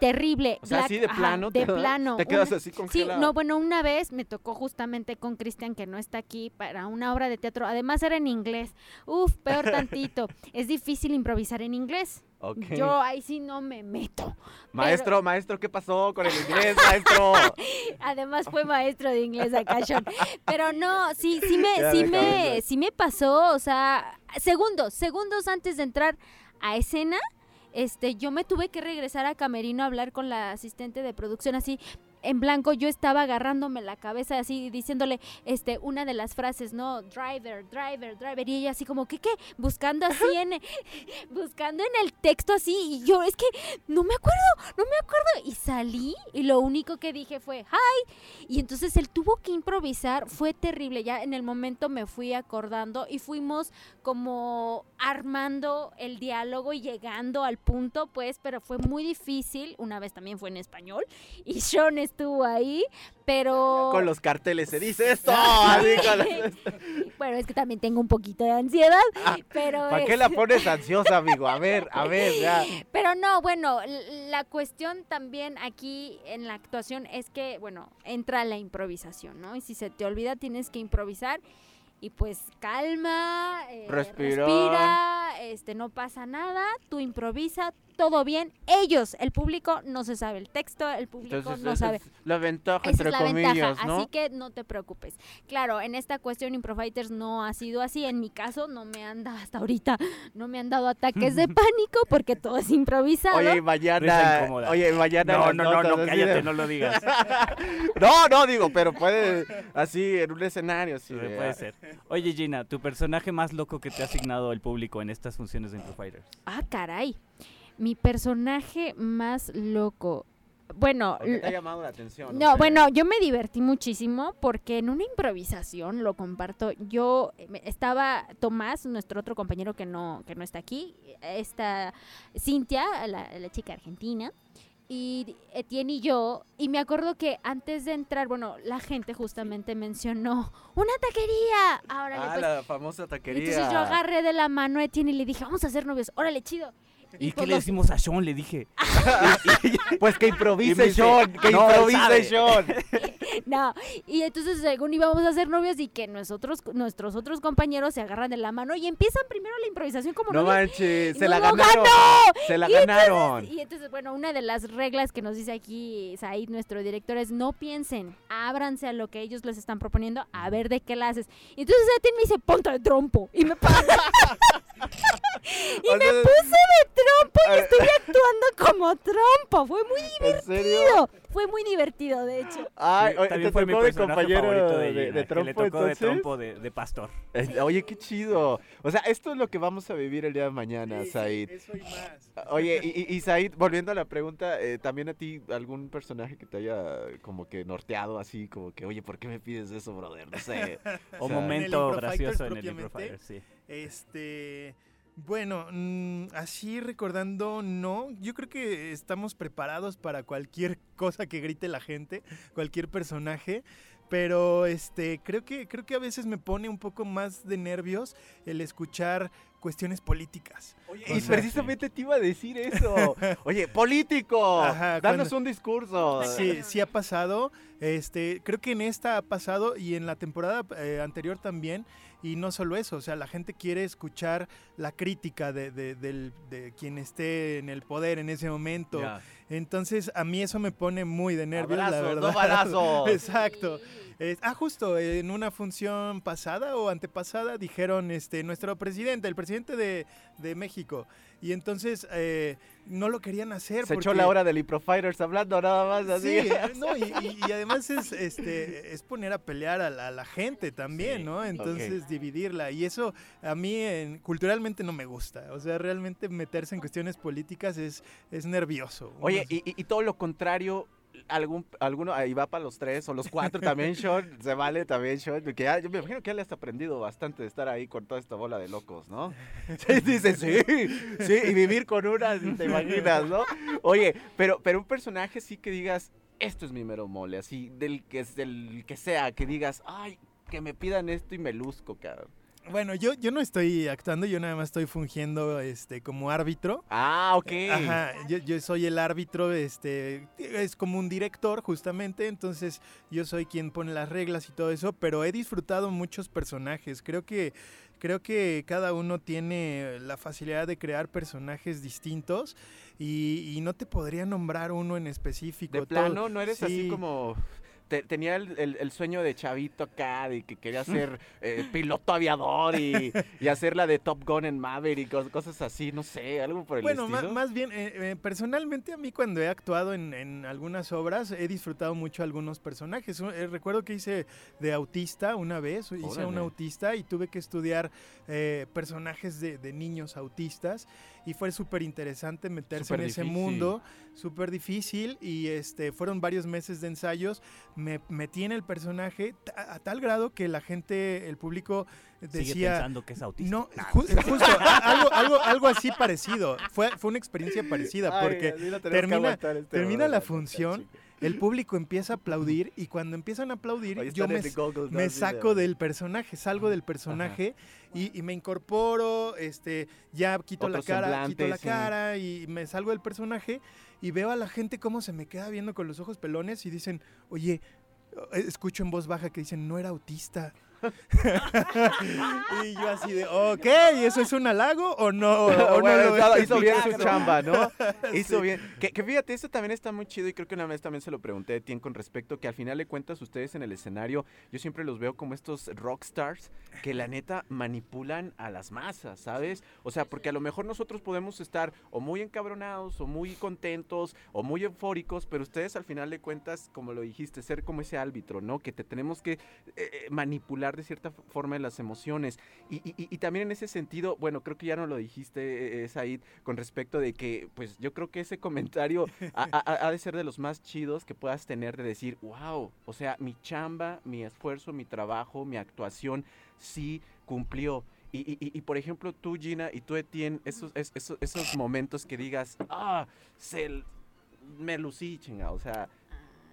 Terrible.
O sea,
Black-
así de
ajá,
plano.
de
te,
plano.
Te quedas
Una-
así
Sí,
congelado.
no, bueno, una vez me tocó justamente con Cristian, que no está aquí, para una obra de teatro. Además era en inglés. Uf, peor (laughs) tantito. es difícil improvisar en inglés. Yo ahí sí no me meto.
Maestro, maestro, ¿qué pasó con el inglés, maestro? (laughs)
Además fue maestro de inglés acá, Sean. Pero no, sí, sí me,
Ya
sí me,
ver.
sí me pasó, o sea, segundos, segundos antes de entrar a escena, este, yo me tuve que regresar a Camerino a hablar con la asistente de producción así. En blanco yo estaba agarrándome la cabeza así diciéndole este una de las frases, ¿no? Driver, driver, driver. Y ella así como que qué, buscando así en (laughs) buscando en el texto así. Y yo es que no me acuerdo, no me acuerdo. Y salí y lo único que dije fue hi y entonces él tuvo que improvisar, fue terrible, ya en el momento me fui acordando y fuimos como armando el diálogo y llegando al punto, pues, pero fue muy difícil, una vez también fue en español. Y Sean estuvo ahí, pero...
Con los carteles se dice esto. (laughs)
bueno, es que también tengo un poquito de ansiedad, pero...
¿Para qué la pones ansiosa, amigo? A ver, a ver, ya.
Pero no, bueno, la cuestión también aquí en la actuación es que, bueno, entra la improvisación, ¿no? Y si se te olvida, tienes que improvisar y pues calma, eh,
Respirar.
respira, este, no pasa nada, tú improvisa, todo bien. Ellos, el público, no se sabe el texto, el público
Entonces,
no sabe.
es la ventaja,
Esa
entre
es la
comillas,
ventaja,
¿no?
así que no te preocupes. Claro, en esta cuestión Improfighters no ha sido así. En mi caso, no me han dado hasta ahorita, no me han dado ataques de (laughs) pánico porque todo es improvisado.
Oye, mañana. Oye, mañana.
No, no, no, no,
así
cállate,
de-
no lo digas. (laughs)
no, no, digo, pero puede. Así, en un escenario, así.
Sí,
de-
puede ser. Oye, Gina, tu personaje más loco que te ha asignado el público en estas funciones de Impro Fighters.
Ah, caray. Mi personaje más loco. Bueno,
¿O qué te ha llamado la atención?
no, bueno, yo me divertí muchísimo porque en una improvisación, lo comparto, yo eh, estaba Tomás, nuestro otro compañero que no, que no está aquí, está Cintia, la, la chica argentina, y Etienne y yo, y me acuerdo que antes de entrar, bueno, la gente justamente mencionó una taquería. Ahora
Ah,
pues,
la famosa taquería.
entonces yo agarré de la mano a Etienne y le dije, vamos a ser novios, órale, chido.
¿Y
pues
qué le decimos a Sean? Le dije. (laughs)
Pues que improvise,
dice,
Sean. Que
"No, él
improvise,
sabe".
Sean. (laughs) (laughs)
No, y entonces según íbamos a ser novios y que nosotros, nuestros otros compañeros se agarran de la mano y empiezan primero la improvisación como
No
novios.
manches, se la
luego
ganaron.
ganó.
Se la
Y entonces-
ganaron.
Y entonces, bueno, una de las reglas que nos dice aquí Said, nuestro director, es no piensen, ábranse a lo que ellos les están proponiendo, a ver de qué la haces. Y entonces Etienne me dice, ponte de trompo. Y me pa- (laughs) y
O
me
sea,
puse de trompo y
Ah.
estuve actuando como trompo. Fue muy
¿En serio?
divertido. Fue muy divertido, de hecho. (laughs)
Ay,
Sí,
oye,
también
¿te
fue mi
compañero
favorito
de,
de,
de,
Gina, que
trompo,
le tocó
entonces?
de trompo de, de pastor.
Eh, Oye, qué chido. O sea, esto es lo que vamos a vivir el día de mañana,
Sí, sí,
Said.
eso y más.
Oye, y, y- y Said, volviendo a la pregunta, eh, también a ti, algún personaje que te haya como que norteado así, como que, oye, ¿por qué me pides eso, brother? No sé. (laughs)
O
O sea,
momento gracioso en el. Fighters, sí.
Este, bueno, mm, así recordando, no. Yo creo que estamos preparados para cualquier (laughs) cosa que grite la gente, cualquier personaje. Pero este, creo que, creo que a veces me pone un poco más de nervios el escuchar cuestiones políticas.
Y
O sea,
precisamente te iba a decir eso. (laughs) Oye, político,
Ajá,
danos
cuando-
un discurso.
Sí, sí ha pasado. Este, creo que en esta ha pasado y en la temporada eh, anterior también. Y no solo eso, o sea, la gente quiere escuchar la crítica de, de- del- de quien esté en el poder en ese momento.
Ya.
Entonces, a mí eso me pone muy de nervios, la
Abrazos,
verdad.
no balazos. (laughs)
Exacto. Es- ah, justo, en una función pasada o antepasada dijeron este nuestro presidente, el presidente de, de México. Y entonces eh, no lo querían hacer.
Se echó la hora del Impro Fighters hablando nada más así.
Sí, (laughs) no, y, y- y además es, este, es poner a pelear a la, a la gente también,
Sí,
¿no? Entonces dividirla. Y eso a mí en- culturalmente no me gusta. O sea, realmente meterse en cuestiones políticas es, es nervioso.
Oye, y- y todo lo contrario, algún, alguno, ahí va para los tres o los cuatro también, (laughs) Sean, se vale también, Sean, porque ya, yo me imagino que ya le has aprendido bastante de estar ahí con toda esta bola de locos, ¿no? (laughs) Sí, dice, sí, sí, y vivir con una, te imaginas, ¿no? Oye, pero, pero un personaje sí que digas, esto es mi mero mole, así, del que, del que sea, que digas, ay, que me pidan esto y me luzco, cabrón.
Bueno, yo, yo no estoy actuando, yo nada más estoy fungiendo este, como árbitro.
Ah, ok.
Ajá, yo, yo soy el árbitro, este, es como un director justamente, entonces yo soy quien pone las reglas y todo eso, pero he disfrutado muchos personajes, creo que, creo que cada uno tiene la facilidad de crear personajes distintos y, y no te podría nombrar uno en específico.
De plano, no eres así
sí.
como... te- tenía el, el- el sueño de chavito acá, de que quería ser eh, piloto aviador y, y hacer la de Top Gun en Maverick, cos- cosas así, no sé, algo por el
Bueno,
estilo.
más bien, eh, eh, personalmente a mí cuando he actuado en, en algunas obras he disfrutado mucho algunos personajes. Eh, recuerdo que hice de autista una vez, hice un autista y tuve que estudiar personajes de, de niños autistas y fue súper interesante meterse
Súper
en ese
difícil.
mundo, súper difícil y este fueron varios meses de ensayos, me metí en el personaje a tal grado que la gente, el público
Sigue
decía...
pensando que es autista.
No, ju- justo, algo, algo, algo así parecido. Fue, fue una experiencia parecida
Ay,
porque termina-
este
termina la función, el público empieza a aplaudir y cuando empiezan a aplaudir
Oye,
yo me, me saco del personaje, salgo del personaje y, y me incorporo, este, ya quito la cara, quito la
sí.
cara y me salgo del personaje y veo a la gente cómo se me queda viendo con los ojos pelones y dicen, oye, escucho en voz baja que dicen, no era autista. (laughs) y yo así de, ok, ¿eso es un halago o no? O, (laughs) o no
Bueno, estaba- hizo bien su chamba, ¿no? (laughs) Hizo
Sí.
bien. Que, que fíjate, eso también está muy chido y creo que una vez también se lo pregunté a Tien con respecto que al final de cuentas ustedes en el escenario, yo siempre los veo como estos rockstars que la neta manipulan a las masas, ¿sabes? O sea, porque a lo mejor nosotros podemos estar o muy encabronados o muy contentos o muy eufóricos, pero ustedes al final de cuentas, como lo dijiste, ser como ese árbitro, ¿no? Que te tenemos que eh, eh, manipular de cierta forma en las emociones. Y, también en ese sentido, bueno, creo que ya no lo dijiste, eh, Said, con respecto de que, pues yo creo que ese comentario ha, de ser de los más chidos que puedas tener de decir, wow, o sea, mi chamba, mi esfuerzo, mi trabajo, mi actuación, sí cumplió. Y, por ejemplo, tú, Gina, y tú, Etienne, esos, es- esos, esos momentos que digas, ah, se, me lucí, chinga, o sea,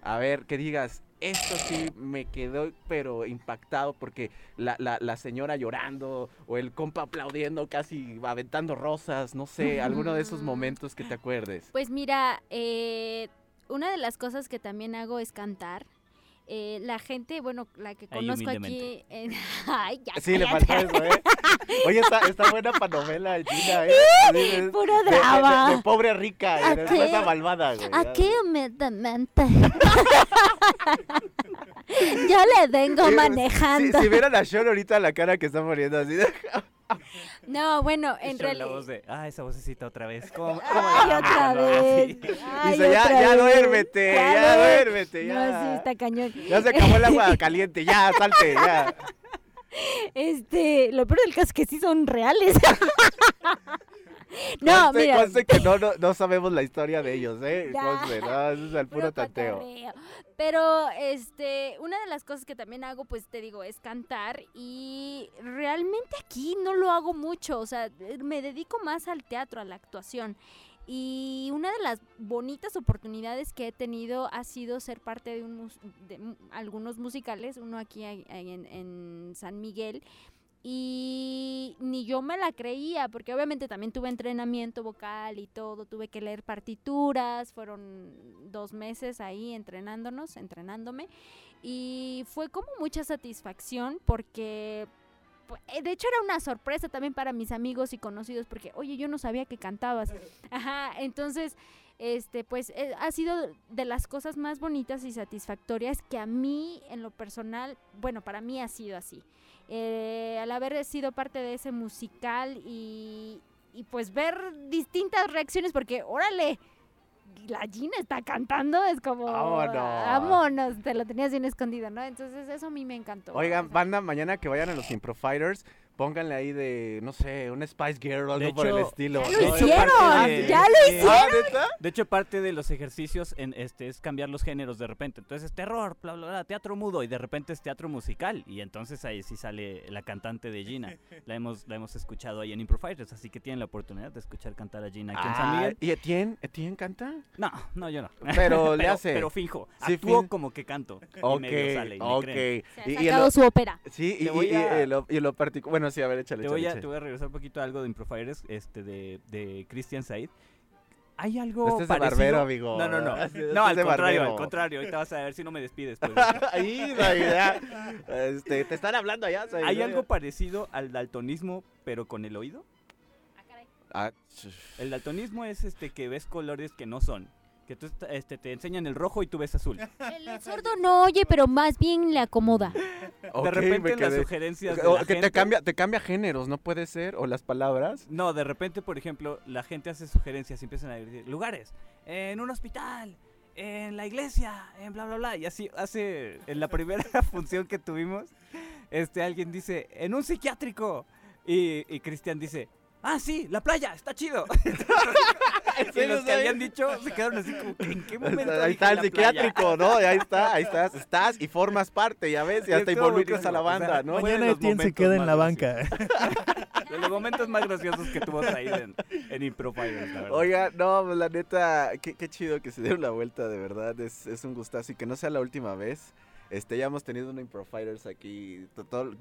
a ver, que digas, esto sí me quedó, pero impactado porque la, la, la señora llorando o el compa aplaudiendo, casi aventando rosas, no sé, alguno de esos momentos que te acuerdes.
Pues mira, eh, una de las cosas que también hago es cantar. Eh, la gente, bueno, la que conozco aquí... en- (laughs) Ay, ya
Sí, le faltó eso, ¿eh? (laughs) Oye, está, está buena para novela, Gina, ¿eh? De-
Puro
de- de- de-
drama.
De, pobre rica,
¿A qué?
a malvada, güey.
Aquí humildemente. (laughs) Yo le vengo
Sí, Si,
manejando.
si vieran a Sean ahorita la cara que está poniendo así de... (laughs)
No, bueno, en
la
realidad...
voz de, ah, esa vocecita otra vez. ¿Cómo, (laughs) cómo
Ay,
la
otra
amo?" Algo así.
vez. Ay,
Dice, ya,
otra
ya
vez.
duérmete, ya, duérmete, ya.
No, sí, está cañón.
Ya se acabó el agua caliente, ya, salte, ya. (laughs)
Este, lo peor del caso es que sí son reales. No,
Conste-
mira.
conste que no, no, no sabemos la historia de ellos, ¿eh? (laughs) Conste, no, eso es el puro tanteo.
Pero, este, una de las cosas que también hago, pues te digo, es cantar. Y realmente aquí no lo hago mucho. O sea, me dedico más al teatro, a la actuación. Y una de las bonitas oportunidades que he tenido ha sido ser parte de, un de algunos musicales, uno aquí en, en San Miguel. Y ni yo me la creía, porque obviamente también tuve entrenamiento vocal y todo, tuve que leer partituras, fueron dos meses ahí entrenándonos, entrenándome, y fue como mucha satisfacción porque, eh, de hecho era una sorpresa también para mis amigos y conocidos, porque, oye, yo no sabía que cantabas. (laughs) Ajá, entonces, este, pues eh, ha sido de las cosas más bonitas y satisfactorias que a mí, en lo personal, bueno, para mí ha sido así. Eh, al haber sido parte de ese musical y, y pues ver distintas reacciones, porque órale, la Gina está cantando, es como,
Vámonos.
vámonos, te lo tenías bien escondido, ¿no? Entonces eso a mí me encantó.
Oigan, banda, mañana que vayan a los Impro Fighters, pónganle ahí de, no sé, un Spice Girl o algo
De
por el estilo.
Ya
de
lo
hecho,
hicieron,
parte de-
ya lo
de-
hicieron.
¿Ah, neta?
De hecho, parte de los ejercicios en este es cambiar los géneros de repente. Entonces es terror, bla, bla, bla, teatro mudo y de repente es teatro musical. Y entonces ahí sí sale la cantante de Gina. (laughs) La hemos, la hemos escuchado ahí en Impro Fighters, así que tienen la oportunidad de escuchar cantar a Gina aquí en San
Ah,
Miguel.
¿Y Etienne? ¿Etienne canta?
No, no, yo no.
Pero le (laughs) hace.
Pero finjo.
Sí,
Actúo
fin-
como que canto. y
Ok,
medio sale y me
ok.
creen.
Se ha
Y- y
sacado
lo-
su ópera.
Sí, y, y- y-
a-
y lo, y lo particular. Bueno, sí, a ver, échale,
Te
échale,
voy, a,
échale.
te voy a regresar un poquito a algo de Impro Fighters, este, de, de Christian Said. Hay algo
Este es de
parecido.
barbero, amigo.
No, no, no. (laughs)
Este
No, al contrario,
barbero.
al contrario. Ahorita vas a ver si no me despides. pues. (laughs)
Ahí. Este, te están hablando allá.
Hay algo parecido al daltonismo, pero con el oído.
Ah,
El daltonismo es este que ves colores que no son. Que tú este, te enseñan el rojo y tú ves azul.
El sordo no oye, pero más bien le acomoda.
de repente en las sugerencias de
O
la
que te cambia, te cambia géneros, ¿no puede ser? O las palabras.
No, de repente, por ejemplo, la gente hace sugerencias y empiezan a decir lugares, en un hospital, en la iglesia, en bla, bla, bla. Y así hace, en la primera (laughs) función que tuvimos, este, alguien dice, en un psiquiátrico. Y, y Cristian dice, ah, sí, la playa, está chido. (laughs) (laughs) (laughs) y los que habían dicho se quedaron así como, "¿En qué (laughs) momento
Ahí está el
la playa?"
psiquiátrico, ¿no? Ahí está, ahí estás, (laughs) estás y formas parte, ya ves, y hasta involucras a la
buenísimo, o
banda,
sea,
¿no?
Mañana Etienne se queda en la banca.
De los momentos más graciosos que tuvo Said en, en la verdad.
Oiga, no, pues, la neta, qué, qué chido que se dieron la vuelta, de verdad, es, es un gustazo y que no sea la última vez. Este, ya hemos tenido una Impro Fighters aquí, to- todo-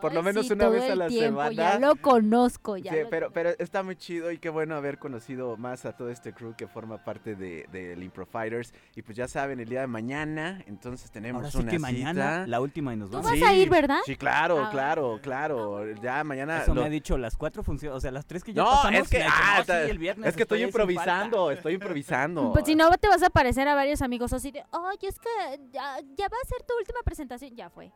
por lo menos
sí,
una vez a la
tiempo,
semana.
Ya lo conozco, ya.
Sí,
lo
pero,
conozco.
pero está muy chido y qué bueno haber conocido más a todo este crew que forma parte de, del Impro Fighters. Y pues ya saben, el día de mañana, entonces tenemos
Ahora sí
una
que mañana
cita.
la última y nos
Tú
vamos.
vas a ir, ¿verdad?
Sí, claro,
Ah,
claro, claro. Ya mañana.
Eso
lo-
me ha dicho las cuatro funciones, o sea, las tres que ya
No,
pasamos.
es que, ah,
"No,
está-
sí, el viernes
es que estoy
ahí sin falta".
improvisando, estoy improvisando. (laughs)
Pues si no, te vas a aparecer a varios amigos así de, oye, es que ya, ya va a ser tu última presentación. Ya fue.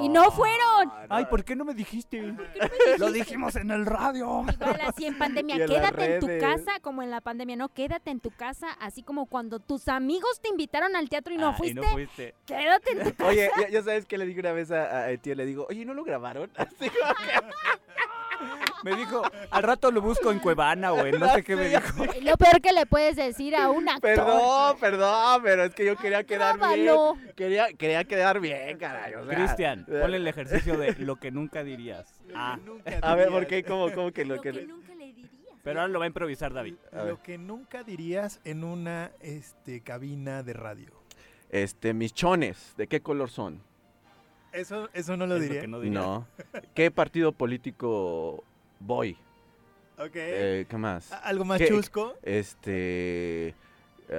Y no fueron.
Ah,
Ay,
no.
¿por qué no me dijiste? (laughs) Lo dijimos en el radio.
Igual así en pandemia, (laughs)
en
quédate en tu casa, como en la pandemia, no, quédate en tu casa, así como cuando tus amigos te invitaron al teatro y no
Ah,
fuiste,
Y no fuiste.
quédate en tu casa.
Oye, ya, ya sabes que le dije una vez a, a Etienne, le digo, oye, ¿no lo grabaron? (laughs) Así como que- (laughs)
Me dijo, al rato lo busco en Cuevana o en no sé qué me dijo.
Lo peor que le puedes decir a un actor.
Perdón, perdón, pero es que yo quería quedar
Grábalo.
bien. Quería, quería quedar bien, caray. o sea,
Cristian, (laughs) ponle el ejercicio de lo que nunca dirías. Ah,
Nunca
A ver,
dirías.
¿por qué? ¿Cómo, cómo que lo
Lo
que...?
que nunca le dirías.
pero ahora lo va a improvisar David.
A.
Lo que nunca dirías en una este, cabina de radio.
Este, mis chones, ¿de qué color son?
Eso, eso no lo
Es
diría.
que no diría.
No. ¿Qué partido político voy?
Ok.
Eh, ¿Qué más?
¿Algo más
¿Qué-
chusco?
Este... (laughs)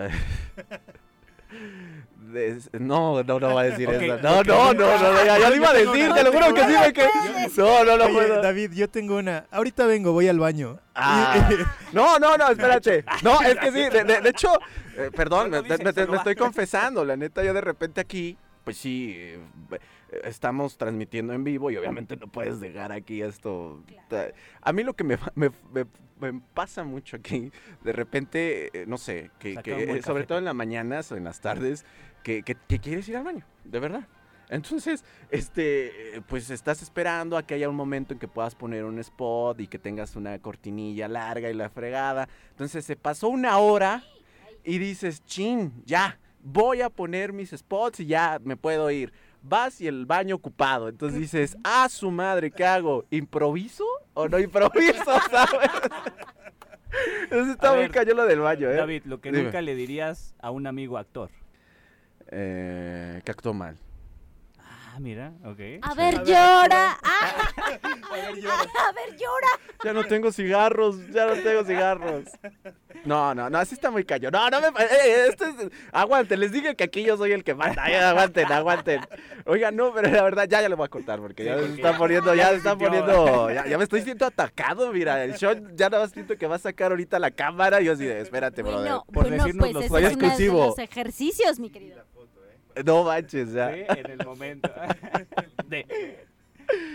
no, no, no va a decir eso. No, no, no, no, ya, ya lo iba a decir,
una,
te lo juro que sí me que... No, no, no
Oye,
puedo.
David, yo tengo una. Ahorita vengo, voy al baño.
Ah. (laughs) No, no, no, espérate. No, es que sí, de, de- de hecho, eh, perdón, me, estoy confesando, la neta, yo de repente aquí, pues sí, eh, estamos transmitiendo en vivo y obviamente no puedes dejar aquí esto. Ta- A mí lo que me, me- me- me pasa mucho aquí, de repente, eh, no sé, que, que, eh, sobre
café.
todo en las mañanas o en las tardes, que, que- que quieres ir al baño, de verdad. Entonces, este, pues estás esperando a que haya un momento en que puedas poner un spot y que tengas una cortinilla larga y la fregada. Entonces se pasó una hora y dices, chin, ya, voy a poner mis spots y ya me puedo ir. Vas y el baño ocupado. Entonces dices, ah, su madre, ¿qué hago? ¿Improviso o no improviso? (laughs) ¿Sabes? Entonces está
A
muy cañón lo del baño, ¿eh?
David, lo que
Dime.
nunca le dirías a un amigo actor.
Eh, que actuó mal.
Ah, mira, ok.
A ver, llora. Ah,
A ver, llora. (laughs) (laughs)
a ver, llora.
Ya no tengo cigarros, ya no tengo cigarros. No, no, no, así está muy cañón. No, no me... eh, esto es... Aguanten, les dije que aquí yo soy el que manda. Ya, aguanten, aguanten. Oigan, no, pero la verdad ya, ya lo voy a cortar porque ya
Sí,
se
porque
está
ya-
poniendo, ya se está
sintió-
poniendo... Ya, ya me estoy siendo atacado, mira. El Sean ya nada más siento que va a sacar ahorita la cámara y yo así de, espérate, brother.
Bueno,
Por
bueno
decirnos
pues
los
es
exclusivo.
los ejercicios, mi querido.
No manches, ya.
Sí, en el momento. (laughs) De-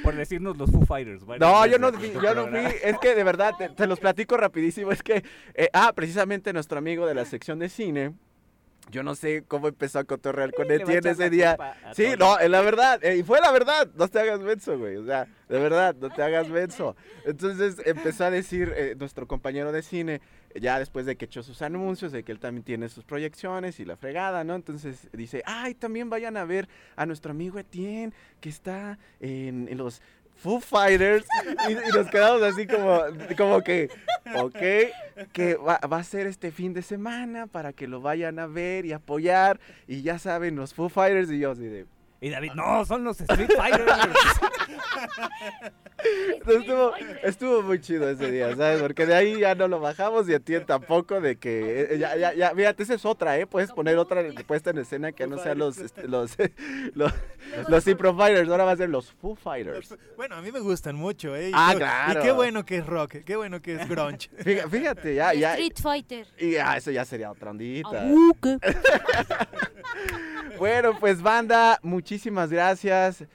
por decirnos los Foo Fighters.
No, yo no, fui,
en
yo no fui, es que de verdad, te, te los platico rapidísimo, es que, eh, ah, precisamente nuestro amigo de la sección de cine, yo no sé cómo empezó a cotorrear con Etienne
echar
ese día. Sí, no, es la verdad, eh, y fue la verdad, no te hagas menso, güey, o sea, de verdad, no te hagas menso. Entonces empezó a decir eh, nuestro compañero de cine, ya después de que echó sus anuncios, de que él también tiene sus proyecciones y la fregada, ¿no? Entonces dice, ay, también vayan a ver a nuestro amigo Etienne, que está en, los Foo Fighters, y, y nos quedamos así como, como que, ok, que va, va a ser este fin de semana para que lo vayan a ver y apoyar, y ya saben, los Foo Fighters, y yo así de...
Y David, no, son los Street Fighters. (laughs)
Estuvo, estuvo muy chido ese día, ¿sabes? Porque de ahí ya no lo bajamos y a ti tampoco de que... eh, ya, ya, ya, fíjate, esa es otra, ¿eh? Puedes poner otra puesta en escena que no sean los, este, los, (laughs) los, los Impro Fighters, ahora va a ser los Foo Fighters.
Bueno, a mí me gustan mucho, ¿eh? Y
Ah,
qué-
claro.
Y qué bueno que es rock, qué bueno que es grunge. (laughs)
Fíjate, fíjate ya, ya...
Street Fighter.
Y ya, eso ya sería otra ondita. Bueno, pues banda, muchísimas gracias.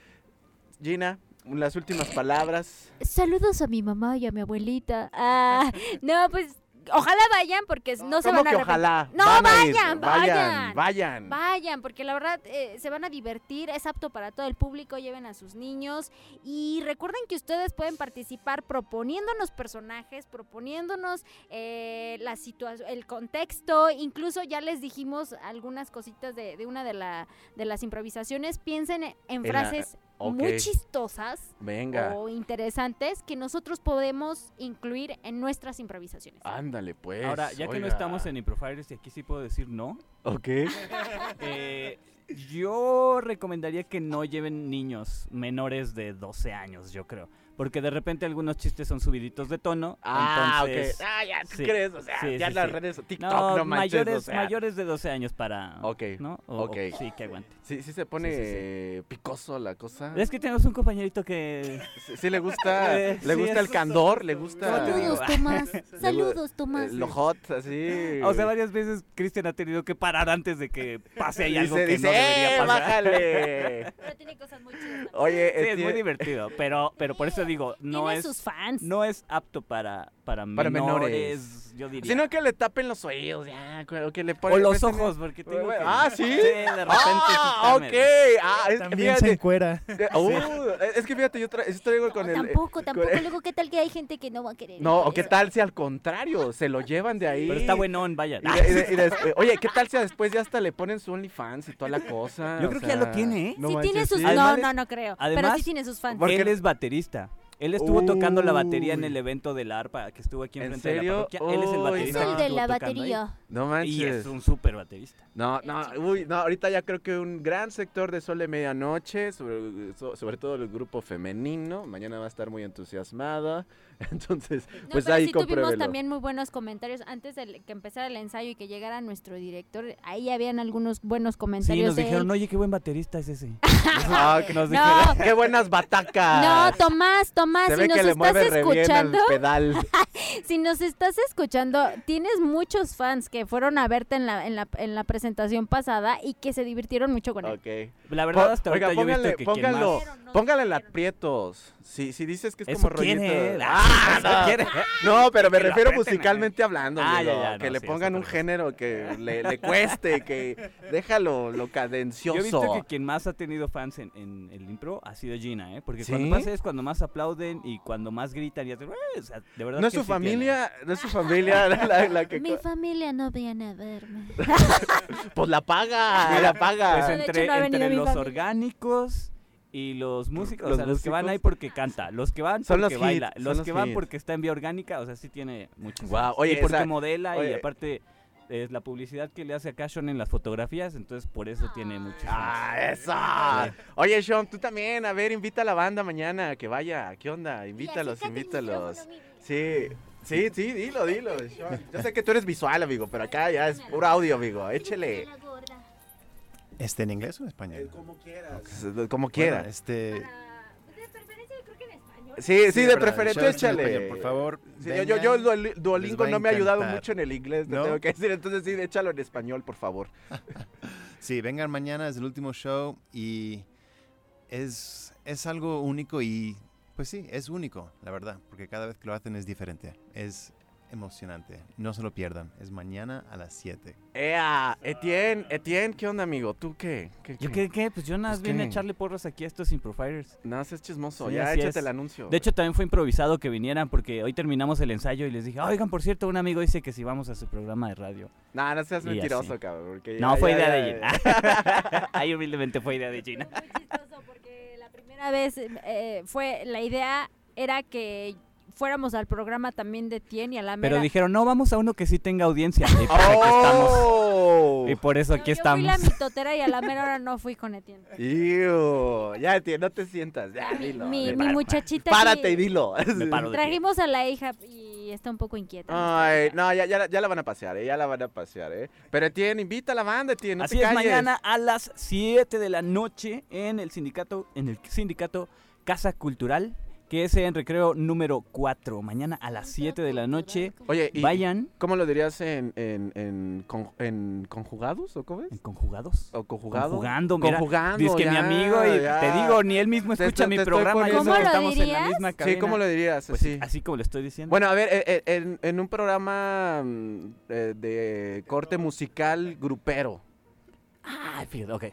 Gina, las últimas palabras.
Saludos a mi mamá y a mi abuelita. Ah, (laughs) no, pues ojalá vayan porque no se
¿Cómo
van a
que ojalá?
No,
Van a ir,
vayan,
vayan,
vayan.
vayan.
Porque la verdad eh, se van a divertir, es apto para todo el público, lleven a sus niños y recuerden que ustedes pueden participar proponiéndonos personajes, proponiéndonos eh, la situación, el contexto, incluso ya les dijimos algunas cositas de, de una de, la, de las improvisaciones, piensen en,
la-
muy chistosas
Venga.
o interesantes que nosotros podemos incluir en nuestras improvisaciones.
Ándale, pues.
Ahora, ya que no estamos en Improfighters, y aquí sí puedo decir no,
Ok. (laughs)
eh, Yo recomendaría que no lleven niños menores de 12 años, yo creo. Porque de repente algunos chistes son subiditos de tono.
Ah,
entonces,
ok. Ah, ya, ¿tú
sí,
crees? O sea,
sí,
ya
sí,
las
sí.
redes, TikTok,
No,
no, manches,
mayores,
o sea.
mayores de 12 años para...
Ok,
¿no? O- o-
ok.
sí, que aguante.
Sí, sí se pone
Sí, sí, sí.
picoso la cosa.
Es que tenemos un compañerito que...
Sí, sí le gusta, (laughs)
Eh,
le
sí,
gusta el
es-
candor, le gusta
Saludos, Tomás. (laughs) Saludos,
eh,
Tomás.
lo hot, así.
O sea, varias veces Cristian ha tenido que parar antes de que pase ahí
dice,
algo que
dice,
no debería
¡eh,
pasar.
bájale!
Pero tiene cosas muy chidas.
Oye,
Sí, es
Etienne-
muy divertido, pero, pero por eso digo, no
Tiene
es,
sus fans.
no es apto para, para,
Para
menores,
menores.
Yo diría.
Sino que le tapen los oídos, ya, o que le ponen...
o los ojos, porque tengo que...
Ah, ¿sí?
de repente
Ah,
sí
ok. Ah, es,
También se
fíjate,
encuera.
eh, uh, es que fíjate, yo tra- yo traigo con
No,
el...
tampoco, tampoco.
con-
Luego, ¿qué tal que hay gente que no va a querer?
No, o qué
eso?
tal si al contrario, se lo llevan de ahí.
Pero está buenón, vaya.
Y de- y de- y de- eh, oye, ¿qué tal si después ya hasta le ponen su OnlyFans y toda la cosa?
Yo creo que ya lo tiene, ¿eh?
no
sí
manches,
tiene sus...
sí.
No, no, no creo. pero
además-
sí tiene sus fans.
Porque-
Él es baterista. Él estuvo tocando la batería en el evento de la arpa que estuvo aquí
¿En
enfrente de la
serio?
parroquia. Él es el
Es
baterista.
no.
que
el de la batería.
No
Y
manches.
es un súper baterista.
No, no, uy, no, ahorita ya creo que un gran sector de Sol de Medianoche, sobre, so- sobre todo el grupo femenino, mañana va a estar muy entusiasmada, (laughs) entonces,
No,
pues
pero
ahí
sí tuvimos
compruébelo.
también muy buenos comentarios. Antes de que empezara el ensayo y que llegara nuestro director, ahí habían algunos buenos
Sí,
comentarios
nos
de
dijeron,
él.
oye, qué buen baterista es ese. (laughs)
Ah, que-
Nos
No,
dijeron.
¡Qué buenas batacas!
no, Tomás, Tomás,
Se
si
ve
nos
que le
estás
mueve re bien
escuchando,
al pedal. (laughs)
si nos estás escuchando, tienes muchos fans que fueron a verte en la, en la, en la presentación pasada y que se divirtieron mucho con él.
ok.
La verdad, hasta
Oiga,
ahorita yo he visto
póngale,
que quien
póngalo,
más...
póngale en la aprietos. Si, si dices que es como rollito.
quiere.
Ah,
Eso
no.
quiere.
No, pero me
Que
refiero musicalmente hablando.
Ah,
amigo,
ya, ya,
que
no,
le
sí,
pongan un género que le, le cueste, que déjalo lo cadencioso.
Yo he visto que quien más ha tenido fans en, en el impro ha sido Gina, ¿eh? Porque
¿Sí?
cuando pasa es cuando más aplauden y cuando más gritan y hacen... "Eh", o sea, de verdad
No es
que
su
sí.
Familia, no es su familia (laughs) la, la que...
Mi familia no viene a verme. (laughs)
Pues la paga, la paga.
Pues entre,
no
entre los orgánicos y los músicos,
Los
o sea, los que van
músicos.
ahí porque canta, los que van
Son
porque
los
baila,
hits, son
los
los
que van porque está en vía orgánica, o sea, sí tiene muchos.
Guau,
fans.
oye,
y porque
esa-
modela y
oye.
aparte es la publicidad que le hace a Cashon en las fotografías, entonces por eso tiene muchos fans.
Ah, eso. Oye, Sean, tú también, a ver, invita a la banda mañana, que vaya, ¿qué onda? Invítalos, invítalos. Sí, sí, sí, dilo, dilo. Yo sé que tú eres visual, amigo, pero acá ya es puro audio, amigo. Échele.
¿Este en inglés o en español?
Como quieras. Como
Bueno,
quieras.
este...
Sí, sí, de
verdad,
preferencia échale.
español, Por favor,
Sí, yo, yo. Duoli- Duolingo no me ha ayudado mucho en el inglés, te
¿No?
tengo que decir. Entonces sí, échalo en español, por favor. (laughs)
Sí, vengan mañana, es el último show y es, es algo único y pues sí, es único, la verdad, porque cada vez que lo hacen es diferente, es emocionante, no se lo pierdan, es mañana a las 7.
Ea, Etienne, Etienne, ¿qué onda, amigo? ¿Tú qué? ¿Qué,
¿Yo
qué?
qué, qué? Pues yo nada más
Pues,
vine a
¿qué?
echarle porros aquí a estos Improfighters.
No, es chismoso.
Sí,
ya échate
es.
el anuncio.
De hecho, también fue improvisado que vinieran porque hoy terminamos el ensayo y les dije, oigan, por cierto, un amigo dice que si vamos a su programa de radio.
no, no seas
Y
mentiroso,
así.
cabrón. porque
No,
ya-
fue
ya-
idea
ya-
de Gina. Ahí (laughs) humildemente fue idea de Gina.
Muy chistoso porque la primera vez eh, fue la idea era que fuéramos al programa también de Tien y a la
Pero
mera-
dijeron, no, vamos a uno que sí tenga audiencia. Y pues aquí estamos.
¡Oh!
Y por eso
Yo-
aquí
yo
estamos.
fui la mitotera y a la mera hora no fui con Etienne.
Iu, Ya, Etienne, no te sientas. Ya, dilo.
Mi, mi
para-
muchachita
Párate y dilo.
Me paro de pie.
Trajimos a la hija y está un poco inquieta.
Ay, no, ya, ya, ya la van a pasear, ¿eh? Ya la van a pasear, ¿eh? Pero Etienne, invita a la banda, Etienne, no
Así
te
es,
calles.
mañana a las 7 de la noche en el sindicato, en el sindicato Casa Cultural, que es en recreo número 4. Mañana a las 7 de la noche.
Oye, ¿y
Vayan
cómo lo dirías en, en, en, con- en conjugados o cómo es?
en conjugados.
¿O conjugado?
Conjugando, mira.
Conjugando,
Dice que mi amigo, y
ya.
te digo, ni él mismo escucha mi
te
programa.
¿Cómo lo
estamos en la
dirías?
misma
Sí,
cabina.
¿cómo lo dirías?
Pues
así.
así como lo estoy diciendo.
Bueno, a ver, eh, eh, en, un programa mm, eh, de corte musical grupero.
Ay, fíjate, ok.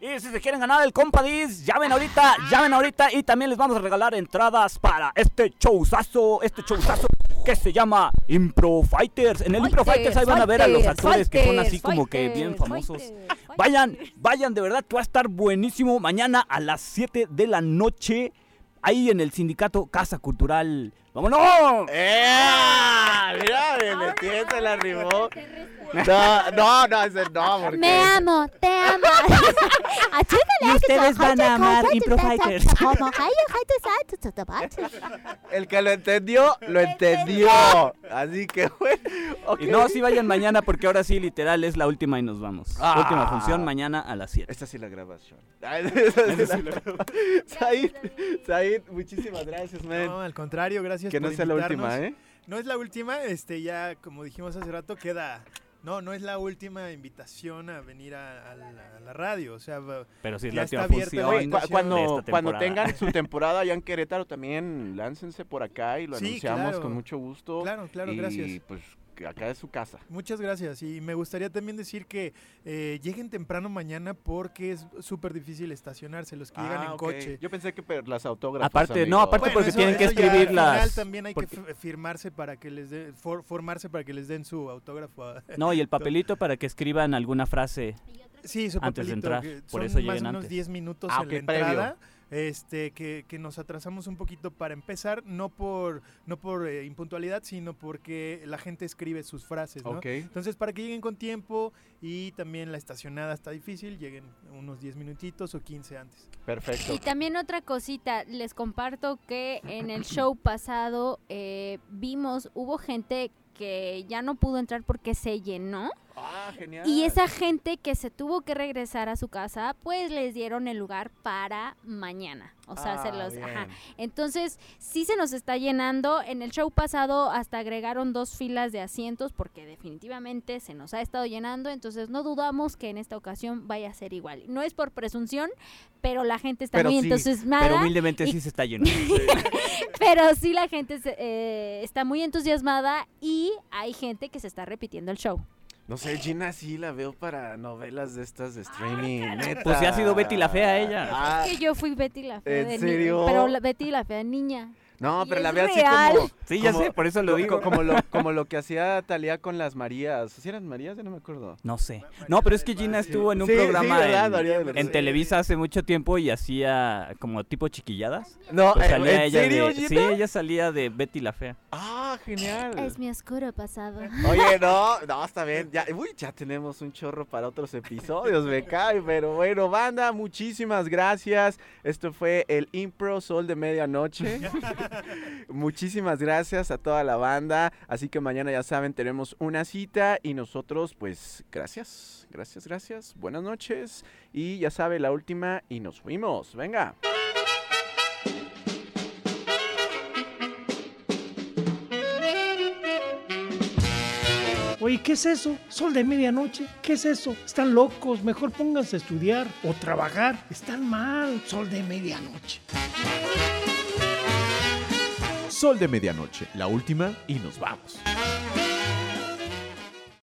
Y si se quieren ganar el Compadis, llamen ahorita, llamen ahorita y también les vamos a regalar entradas para este showzazo, este showzazo que se llama Impro Fighters. En el Impro Fighters ahí van a ver a los actores que son así como que bien famosos. Vayan, vayan, de verdad que va a estar buenísimo mañana a las 7 de la noche ahí en el sindicato Casa Cultural. ¡Vámonos!
¡Eh! Mira, la rimó. No, no, no, ese no, porque...
Me amo, te amo. (laughs)
Y ustedes van a amar Impro Fighters.
El que lo entendió, lo entendió. Así que, bueno.
Y no, sí vayan mañana porque ahora sí, literal, es la última y nos vamos.
Ah.
Última función mañana a las 7.
Esta sí la grabación. Ay, (laughs) esta sí la grabación. Said, Said, muchísimas gracias, man.
No, al contrario, gracias
que no sea la última. ¿eh?
No es la última, este ya como dijimos hace rato queda no, no es la última invitación a venir a, a la, a la radio, o sea,
Pero es
ya
la
está
última
abierta.
Oye, cuando, cuando tengan su (laughs) temporada allá en Querétaro también láncense por acá y lo
Sí,
anunciamos
claro.
con mucho gusto.
Claro, claro,
y
gracias.
pues acá es su casa.
Muchas gracias. Y me gustaría también decir que eh, lleguen temprano mañana porque es súper difícil estacionarse los que llegan
Ah,
en
ok.
coche.
Yo pensé que las autógrafos.
Aparte, no,
amigo.
aparte porque tienen que
ya
escribir
al final
las-
también hay
porque-
que firmarse para que les den, for- formarse para que les den su autógrafo. a-
No, y el (laughs) papelito para que escriban alguna frase.
Sí, su
Antes de
papelito,
entrar,
que
por eso
o menos
antes.
10 minutos
Ah,
en la
ok, previo.
Este, que, que nos atrasamos un poquito para empezar, no por, no por eh, impuntualidad, sino porque la gente escribe sus frases. Entonces, para que lleguen con tiempo y también la estacionada está difícil, lleguen unos 10 minutitos o 15 antes.
Perfecto.
Y también otra cosita, les comparto que en el show pasado eh, vimos, hubo gente que ya no pudo entrar porque se llenó.
Ah, genial.
Y esa gente que se tuvo que regresar a su casa, pues les dieron el lugar para mañana. O sea, se
Ah,
los... Ajá. Entonces, sí se nos está llenando. En el show pasado hasta agregaron dos filas de asientos porque definitivamente se nos ha estado llenando. Entonces, no dudamos que en esta ocasión vaya a ser igual. No es por presunción, pero la gente está
Pero
muy
sí,
entusiasmada.
Pero humildemente
y-
sí se está lleno. (laughs)
pero sí la gente se- eh, está muy entusiasmada y hay gente que se está repitiendo el show.
No sé, Gina sí la veo para novelas de estas de streaming. neta.
Pues ya ha sido Betty la Fea ella.
Ah,
Que yo fui Betty la fea
¿en
de
serio?
niña. Pero la- Betty la fea niña.
No, pero la veo así como.
Sí, ya
como-
sé, por eso lo digo.
Como lo, como lo que hacía Talía con las Marías. ¿Sí eran Marías? Ya no me acuerdo.
No sé. No, pero es que Gina estuvo en un
Sí, sí,
programa
¿verdad?
en. Televisa hace mucho tiempo y hacía como tipo chiquilladas.
No,
Pues salía
¿en
ella
serio,
de,
Gina?
Sí, ella salía de Betty la Fea.
Ah, genial.
Es mi oscuro pasado.
Oye, (laughs) no, no, está bien. Ya, uy, ya tenemos un chorro para otros episodios, me cae. Pero bueno, banda, muchísimas gracias. Esto fue el Impro Sol de Medianoche. (laughs) (laughs) muchísimas gracias a toda la banda. Así que mañana ya saben, tenemos una cita y nosotros, pues, gracias, gracias, gracias. Buenas noches. Y ya sabe, la última y nos fuimos. Venga.
Oye, ¿qué es eso? Sol de medianoche. ¿Qué es eso? Están locos. Mejor pónganse a estudiar o trabajar. Están mal. Sol de medianoche.
Sol de medianoche, la última y nos vamos.